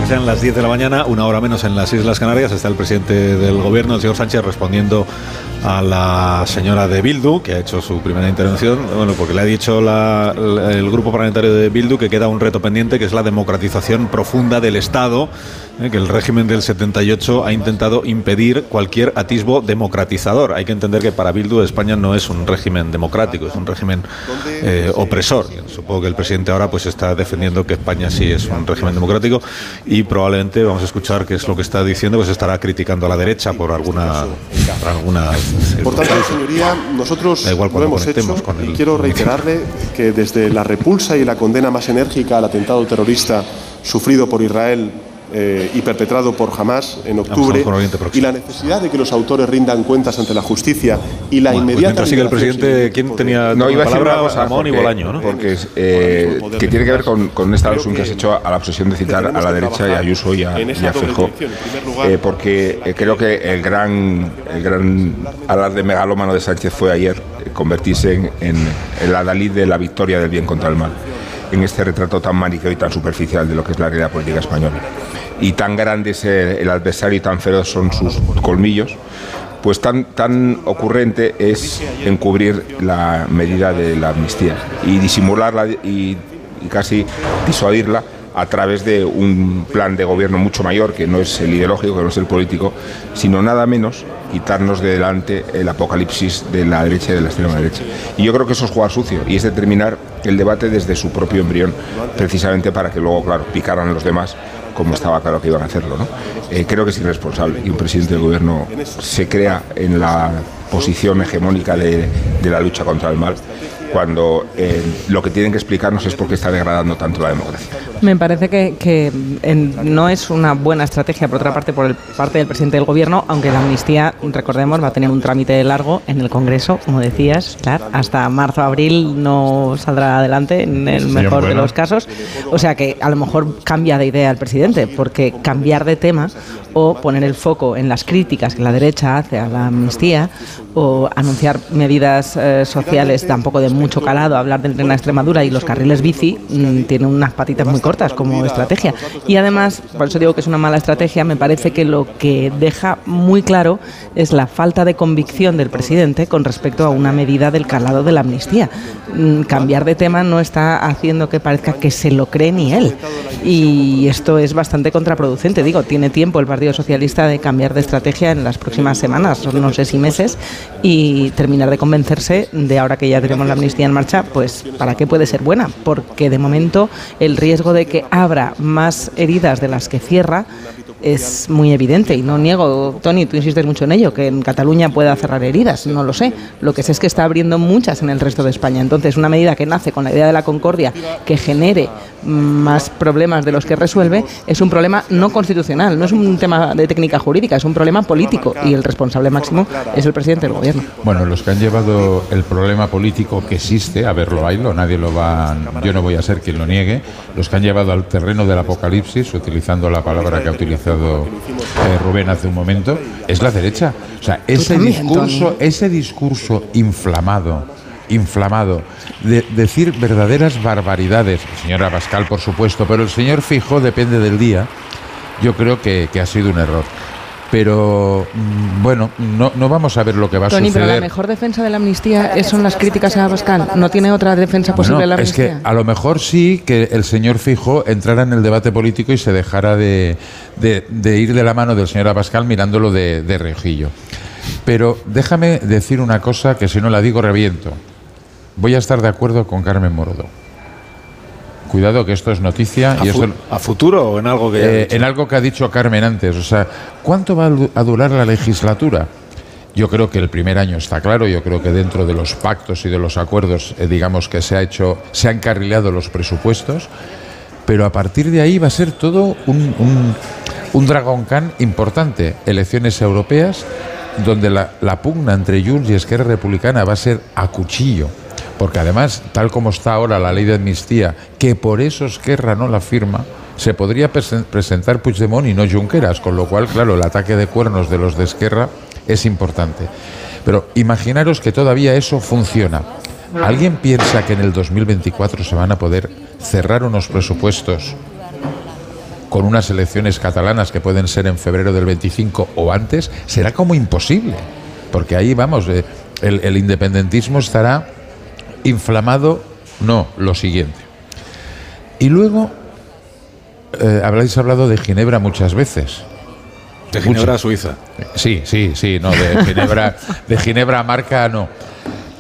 Sean las 10 10 de la mañana, una hora menos en las Islas Canarias. Está el presidente del gobierno, el señor Sánchez, respondiendo a la señora de Bildu, que ha hecho su primera intervención. Bueno, porque le ha dicho la- el grupo parlamentario de Bildu que queda un reto pendiente, que es la democratización profunda del Estado, eh, que el régimen del 78 ha intentado impedir cualquier atisbo democratizador. Hay que entender que para Bildu España no es un régimen democrático, es un régimen eh, opresor. Supongo que el presidente ahora pues está defendiendo que España sí es un régimen democrático y probablemente vamos a escuchar qué es lo que está diciendo, pues estará criticando a la derecha por alguna por alguna Por tanto, señoría, nosotros lo hemos hecho el- y quiero reiterarle que desde la repulsa y la condena más enérgica al atentado terrorista sufrido por Israel eh, y perpetrado por Hamas en octubre y la necesidad de que los autores rindan cuentas ante la justicia y la Bueno, pues inmediata mientras sigue el presidente, ¿quién tenía No, iba a decir una cosa, y porque- Bolaño, ¿no? Porque eh, que tiene que ver con, con esta alusión que has hecho a la obsesión de citar a la derecha y a Ayuso y a, y a Eh, porque eh, creo que el gran, el gran alarde megalómano de Sánchez fue ayer convertirse en, en el adalid de la victoria del bien contra el mal, en este retrato tan maniqueo y tan superficial de lo que es la realidad política española. Y tan grande es el, adversario y tan feroz son sus colmillos, pues tan, tan ocurrente es encubrir la medida de la amnistía y disimularla y casi disuadirla a través de un plan de gobierno mucho mayor, que no es el ideológico, que no es el político, sino nada menos quitarnos de delante el apocalipsis de la derecha y de la extrema derecha. Y yo creo que eso es jugar sucio y es determinar el debate desde su propio embrión, precisamente para que luego, claro, picaran los demás como estaba claro que iban a hacerlo. Eh, creo que es irresponsable y un presidente del gobierno se crea en la posición hegemónica de la lucha contra el mal cuando eh, lo que tienen que explicarnos es por qué está degradando tanto la democracia. Me parece que, que, en- no es una buena estrategia, por otra parte, por el, parte del presidente del gobierno, aunque la amnistía, recordemos, va a tener un trámite largo en el Congreso, como decías, claro, hasta marzo-abril no saldrá adelante en el mejor de los casos. O sea que a lo mejor cambia de idea el presidente, porque cambiar de tema o poner el foco en las críticas que la derecha hace a la amnistía o anunciar medidas eh, sociales tampoco de mucho calado, hablar del tren a Extremadura y los carriles bici, mm, tiene unas patitas muy cortas como estrategia. Y además, por eso digo que es una mala estrategia, me parece que lo que deja muy claro es la falta de convicción del presidente con respecto a una medida del calado de la amnistía. Mm, Cambiar de tema no está haciendo que parezca que se lo cree ni él. Y esto es bastante contraproducente. Digo, tiene tiempo el Partido Socialista de cambiar de estrategia en las próximas semanas, no sé si meses, y terminar de convencerse de ahora que ya tenemos la amnistía en marcha, pues para qué puede ser buena. Porque de momento el riesgo de que abra más heridas de las que cierra es muy evidente y no niego, Tony, tú insistes mucho en ello, que en Cataluña pueda cerrar heridas, no lo sé. Lo que sé es que está abriendo muchas en el resto de España. Entonces, una medida que nace con la idea de la concordia, que genere más problemas de los que resuelve, es un problema no constitucional, no es un tema de técnica jurídica, es un problema político y el responsable máximo es el presidente del gobierno. Bueno, los que han llevado el problema político que existe, a verlo bailo, nadie lo va, yo no voy a ser quien lo niegue, los que han llevado al terreno del apocalipsis, utilizando la palabra que ha utilizado eh, Rubén hace un momento, es la derecha. O sea, ese discurso, ese discurso inflamado, inflamado, de decir verdaderas barbaridades, señora Pascal, por supuesto, pero el señor Fijó depende del día, yo creo que, que ha sido un error. Pero mm, bueno, no, no vamos a ver lo que va a Tony, pero la suceder. mejor defensa de la amnistía es- son las críticas a Pascal. No tiene otra defensa posible Bueno, la es que amnistía. a lo mejor sí que el señor Fijo entrara en el debate político y se dejara de, de- de ir de la mano del señor Abascal mirándolo de, de reojillo. Pero déjame decir una cosa que si no la digo reviento. Voy a estar de acuerdo con Carmen Morodo. Cuidado que esto es noticia ¿A, y esto a futuro o en algo que eh, dicho? en algo que ha dicho Carmen antes. O sea, ¿cuánto va a du- a durar la legislatura? Yo creo que el primer año está claro. Yo creo que dentro de los pactos y de los acuerdos, eh, digamos que se ha hecho, se han carrilado los presupuestos. Pero a partir de ahí va a ser todo un, un, un Dragon Khan importante. Elecciones europeas, donde la, la pugna entre Junts y Esquerra Republicana va a ser a cuchillo. Porque además, tal como está ahora la ley de amnistía, que por eso Esquerra no la firma, se podría presen- presentar Puigdemont y no Junqueras, con lo cual, claro, el ataque de cuernos de los de Esquerra es importante. Pero imaginaros que todavía eso funciona. ¿Alguien piensa que en el 2024 se van a poder cerrar unos presupuestos con unas elecciones catalanas que pueden ser en febrero del 25 o antes, será como imposible. Porque ahí vamos, eh, el independentismo estará inflamado, no, lo siguiente. Y luego, eh, habréis hablado de Ginebra muchas veces. De Ginebra a Suiza. Sí, sí, sí, no, de Ginebra, de Ginebra a Marca no.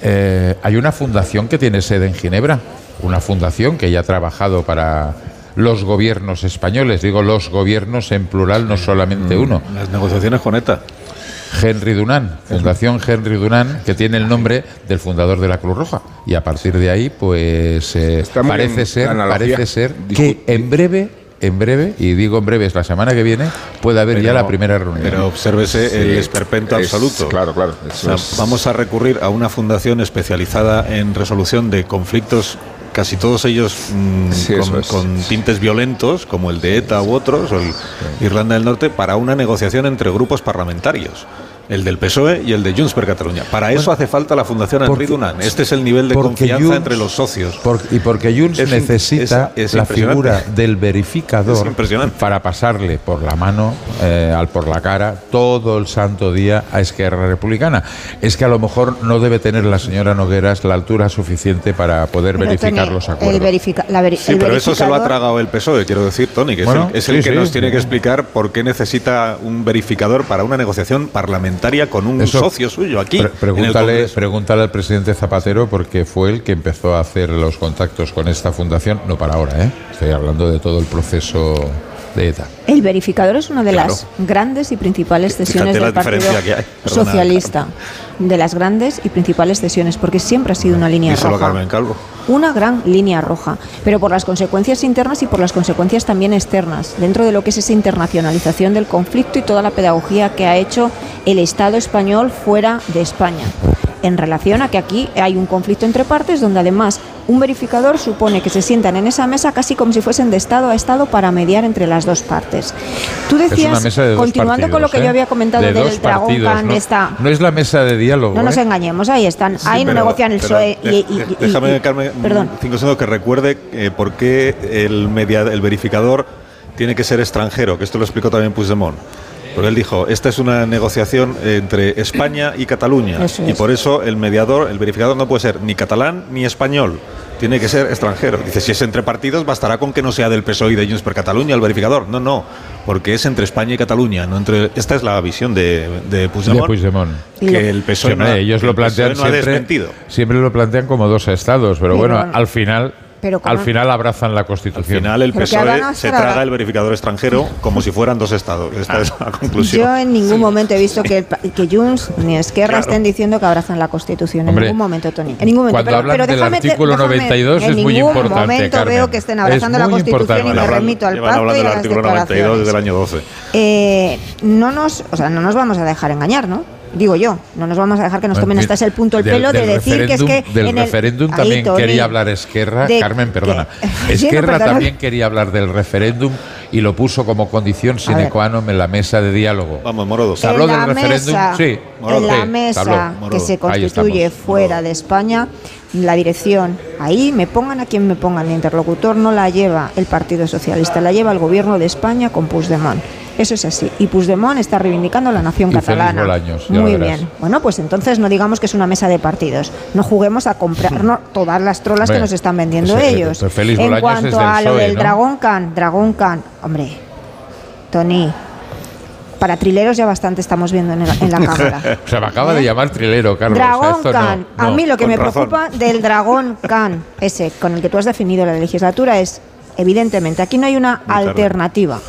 Eh, hay una fundación que tiene sede en Ginebra, una fundación que ya ha trabajado para los gobiernos españoles, digo los gobiernos en plural, no solamente uno. Las negociaciones con ETA. Henry Dunant, Fundación Henry Dunant, que tiene el nombre del fundador de la Cruz Roja. Y a partir de ahí, pues eh, parece ser, parece ser que en breve, en breve, y digo en breve es la semana que viene, puede haber ya la primera reunión. Pero obsérvese Sí, el esperpento es- absoluto. claro, claro, O eso sea, es- Vamos a recurrir a una fundación especializada en resolución de conflictos, casi todos ellos mm, Sí, con, es. con tintes violentos, como el de ETA u otros, o el Irlanda del Norte, para una negociación entre grupos parlamentarios. El del PSOE y el de Junts per Catalunya. Para eso hace falta la Fundación porque- Dunant. Este es el nivel de confianza Junts- entre los socios. Por- y porque Junts Es necesita es- es la figura del verificador para pasarle por la mano, eh, al por la cara, todo el santo día a Esquerra Republicana. Es que a lo mejor no debe tener la señora Nogueras la altura suficiente para poder Pero, verificar Tony, los el acuerdos. verifica- la veri- Sí, el pero eso se lo ha tragado el PSOE, quiero decir, Tony, que es el, es el sí, que sí. nos tiene que explicar por qué necesita un verificador para una negociación parlamentaria con un Eso- socio suyo aquí. Pre- en el pregúntale, pregúntale al presidente Zapatero porque fue el que empezó a hacer los contactos con esta fundación, no para ahora, ¿eh? estoy hablando de todo el proceso de ETA. El verificador es una de Claro. las grandes y principales la del Partido diferencia que hay. Perdona, Socialista. De las grandes y principales cesiones, porque siempre ha sido una línea roja. Carmen Calvo. Una gran línea roja, pero por las consecuencias internas y por las consecuencias también externas, dentro de lo que es esa internacionalización del conflicto y toda la pedagogía que ha hecho el Estado español fuera de España. En relación a que aquí hay un conflicto entre partes donde además un verificador supone que se sientan en esa mesa casi como si fuesen de Estado a Estado para mediar entre las dos partes. Tú decías, de continuando con lo partidos, que ¿eh? yo había comentado De del Dragón partidos, Khan, no, esta... no es la mesa de diálogo. No nos ¿eh? engañemos, ahí están, Sí, ahí pero- negocian el PSOE y, y- y- Déjame, y- Carmen, perdón. cinco segundos que recuerde eh, por qué el, media- el verificador tiene que ser extranjero, que esto lo explicó también Puigdemont. Porque él dijo, esta es una negociación entre España y Cataluña. Eso y es. por eso el mediador, el verificador no puede ser ni catalán ni español. Tiene que ser extranjero. Dice, si es entre partidos, bastará con que no sea del PSOE y de Junts per Cataluña el verificador. No, no, porque es entre España y Cataluña. No entre... Esta es la visión de, de Puigdemont. De Puigdemont. Que el PSOE, no ha- ellos que lo el PSOE plantean no siempre, desmentido. siempre lo plantean como dos estados, Pero- bueno, al final, pero al final abrazan la Al Constitución. final el PSOE E se traga el verificador extranjero como si fueran dos estados. Esta es la conclusión. Yo en ningún momento he visto que, que Junts ni Esquerra Claro. estén diciendo que abrazan la Constitución. Hombre, en ningún momento, Tony. En ningún momento. cuando pero, hablan pero del déjame artículo déjame- 92 en es muy ningún importante, momento Carmen. veo que estén Es abrazando la muy Constitución y importante. me Llevan remito al pacto y del artículo 92 desde el año 12. Eh, no nos, o sea, no nos vamos a dejar engañar, ¿no? Digo yo, no nos vamos a dejar que nos tomen En hasta es el punto el del- pelo de decir que es que del en el- referéndum Ahí, también Tony, quería hablar Esquerra, de- Carmen, perdona. que- Sí, no, Esquerra también quería hablar del referéndum y lo puso como condición sine qua non en la mesa de diálogo. Vamos, Morodo. Se habló en del referéndum, sí. en sí, la mesa que Morodo. se constituye fuera de España, la dirección, ahí me pongan a quien me pongan, el interlocutor no la lleva el Partido Socialista, la lleva el Gobierno de España con Puigdemont. Eso es así. Y Puigdemont está reivindicando la nación Y catalana. Muy bien. Bueno, pues entonces no digamos que es una mesa de partidos. No juguemos a comprarnos todas las trolas que nos están vendiendo pues, eh, ellos. pues en cuanto a lo PSOE, del ¿no? Dragón Khan, Dragón Khan, hombre, Tony, para trileros ya bastante estamos viendo en, el- en la cámara. O sea, me acaba de llamar trilero, Carlos. Dragón no, Khan. a no, mí lo que me razón. preocupa del Dragón Khan, ese con el que tú has definido la legislatura, es, evidentemente, aquí no hay una alternativa.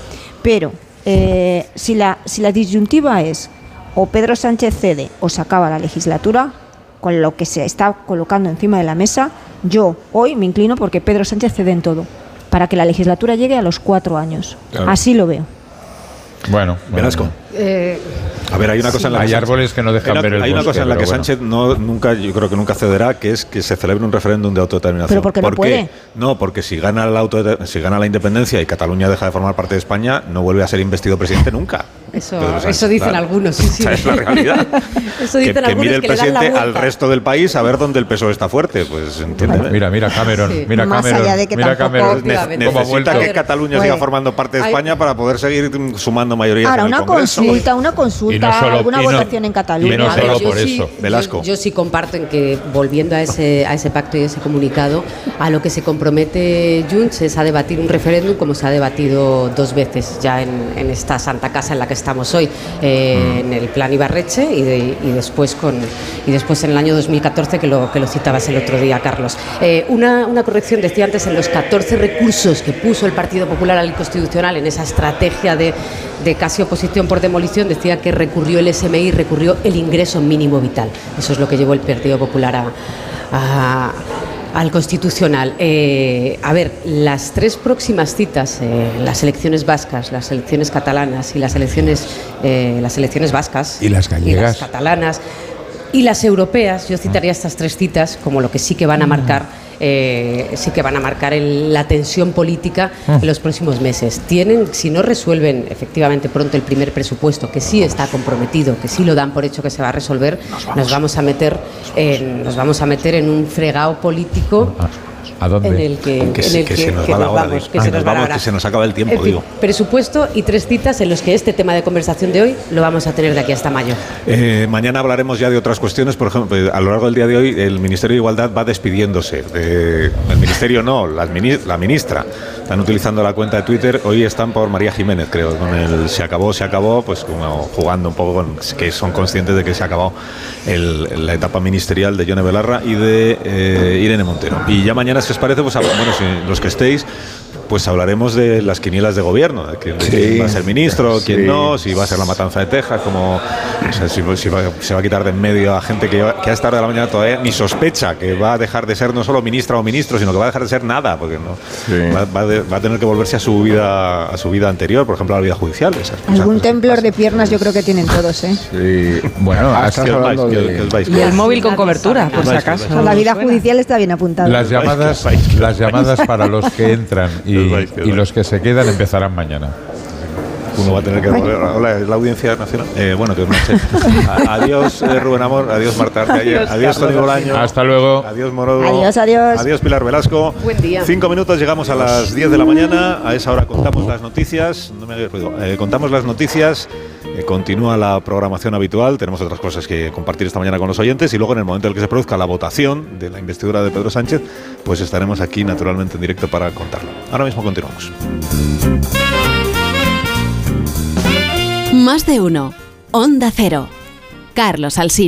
Pero eh, si, la, si la disyuntiva es o Pedro Sánchez cede o se acaba la legislatura, con lo que se está colocando encima de la mesa, yo hoy me inclino porque Pedro Sánchez cede en todo, para que la legislatura llegue a los cuatro años. Claro. Así lo veo. Bueno, bueno, Velasco. Eh, A ver, hay una cosa en la Hay que árboles que no dejan hay una, ver el hay una bosque, cosa en la que bueno. Sánchez no nunca yo creo que nunca cederá que es que se celebre un referéndum de autodeterminación. Pero porque no ¿Por puede. qué? No, porque si gana la autode- si gana la independencia y Cataluña deja de formar parte de España, no vuelve a ser investido presidente nunca. Eso, eso dicen claro. algunos, sí, sí. Esa es la realidad. Eso que, dicen que algunos mire el que le la presidente al resto del país a ver dónde el PSOE está fuerte. Pues entiéndeme. Mira, mira Cameron, Sí. mira Más Cameron, allá de que mira Cameron, necesita que Cataluña siga formando parte de España para poder seguir sumando mayorías Ahora, en el una Congreso. Consulta, una consulta, no solo- alguna no- votación en y Cataluña. no ver, solo yo por sí- eso. Velasco. Yo, yo sí comparto en que, volviendo a ese, a ese pacto y ese comunicado, a lo que se compromete Junts es a debatir un referéndum como se ha debatido dos veces ya en, esta santa casa en la que estamos hoy, eh, en el plan Ibarreche y, de- y después con y después en el año 2014 que lo, que lo citabas el otro día, Carlos. Eh, una, una corrección, decía antes, en los 14 recursos que puso el Partido Popular al Constitucional en esa estrategia de, de casi oposición por demolición, decía que recurrió el SMI, recurrió el ingreso mínimo vital. Eso es lo que llevó el Partido Popular a- al Constitucional. Eh, a ver, las tres próximas citas, eh, las elecciones vascas, las elecciones catalanas y las elecciones, eh, las elecciones vascas Y las gallegas. catalanas y las europeas, yo citaría estas tres citas como lo que sí que van a marcar. Eh, sí que van a marcar el- la tensión política en los próximos meses. Tienen, si no resuelven efectivamente pronto el primer presupuesto, que sí está comprometido, que sí lo dan por hecho que se va a resolver, nos vamos. a meter en, nos vamos a meter en un fregado político ¿A dónde? en el que, Que, en se, el que que- se nos va la hora, vamos, digo. que Ah, se nos nos va la vamos, hora. que se nos acaba el tiempo, En fin, digo. presupuesto y tres citas en los que este tema de conversación de hoy lo vamos a tener de aquí hasta mayo. Eh, mañana hablaremos ya de otras cuestiones. Por ejemplo, a lo largo del día de hoy, el Ministerio de Igualdad va despidiéndose. de- el Ministerio no, mini- la ministra. Están utilizando la cuenta de Twitter. Hoy están por María Jiménez, creo. Con el se acabó, se acabó, pues como jugando un poco con que son conscientes de que se ha acabado el- la etapa ministerial de Yone Belarra y de eh, Irene Montero. Y ya mañana, si os parece, pues bueno, si los que estéis. Pues hablaremos de las quinielas de gobierno, de quién, va a ser ministro, quién sí. no, si va a ser la matanza de Texas, como o sea, si, si va- se va a quitar de en medio a gente que, que a esta hora de la mañana todavía ni sospecha que va a dejar de ser no solo ministra o ministro, sino que va a dejar de ser nada, porque no va, va de- va a tener que volverse a su vida a su vida anterior, por ejemplo a la vida judicial. Esas cosas. Algún temblor de piernas yo creo que tienen todos, ¿eh? Sí, bueno, Ah, estás vais, de... vais. Y el móvil con cobertura, por si acaso. La vida judicial está bien apuntada. Las llamadas, las llamadas para los que entran y, Y vais. los que se quedan empezarán mañana. Uno va a tener que volver. Hola, es la audiencia nacional. Eh, bueno, que. A- Adiós, eh, Rubén Amor. Adiós, Marta Arte ayer. Adiós, Adiós, Tony. Bolaño. Hasta luego. Adiós, Morodo. Adiós, adiós. Adiós, Pilar Velasco. Buen día. Cinco minutos, llegamos a las 10 de la mañana. A esa hora contamos las noticias. No me hagáis ruido. Eh, contamos las noticias. Eh, continúa la programación habitual. Tenemos otras cosas que compartir esta mañana con los oyentes. Y luego, en el momento en el que se produzca la votación de la investidura de Pedro Sánchez, pues estaremos aquí naturalmente en directo para contarlo. Ahora mismo continuamos. Más de uno. Onda Cero. Carlos Alsina.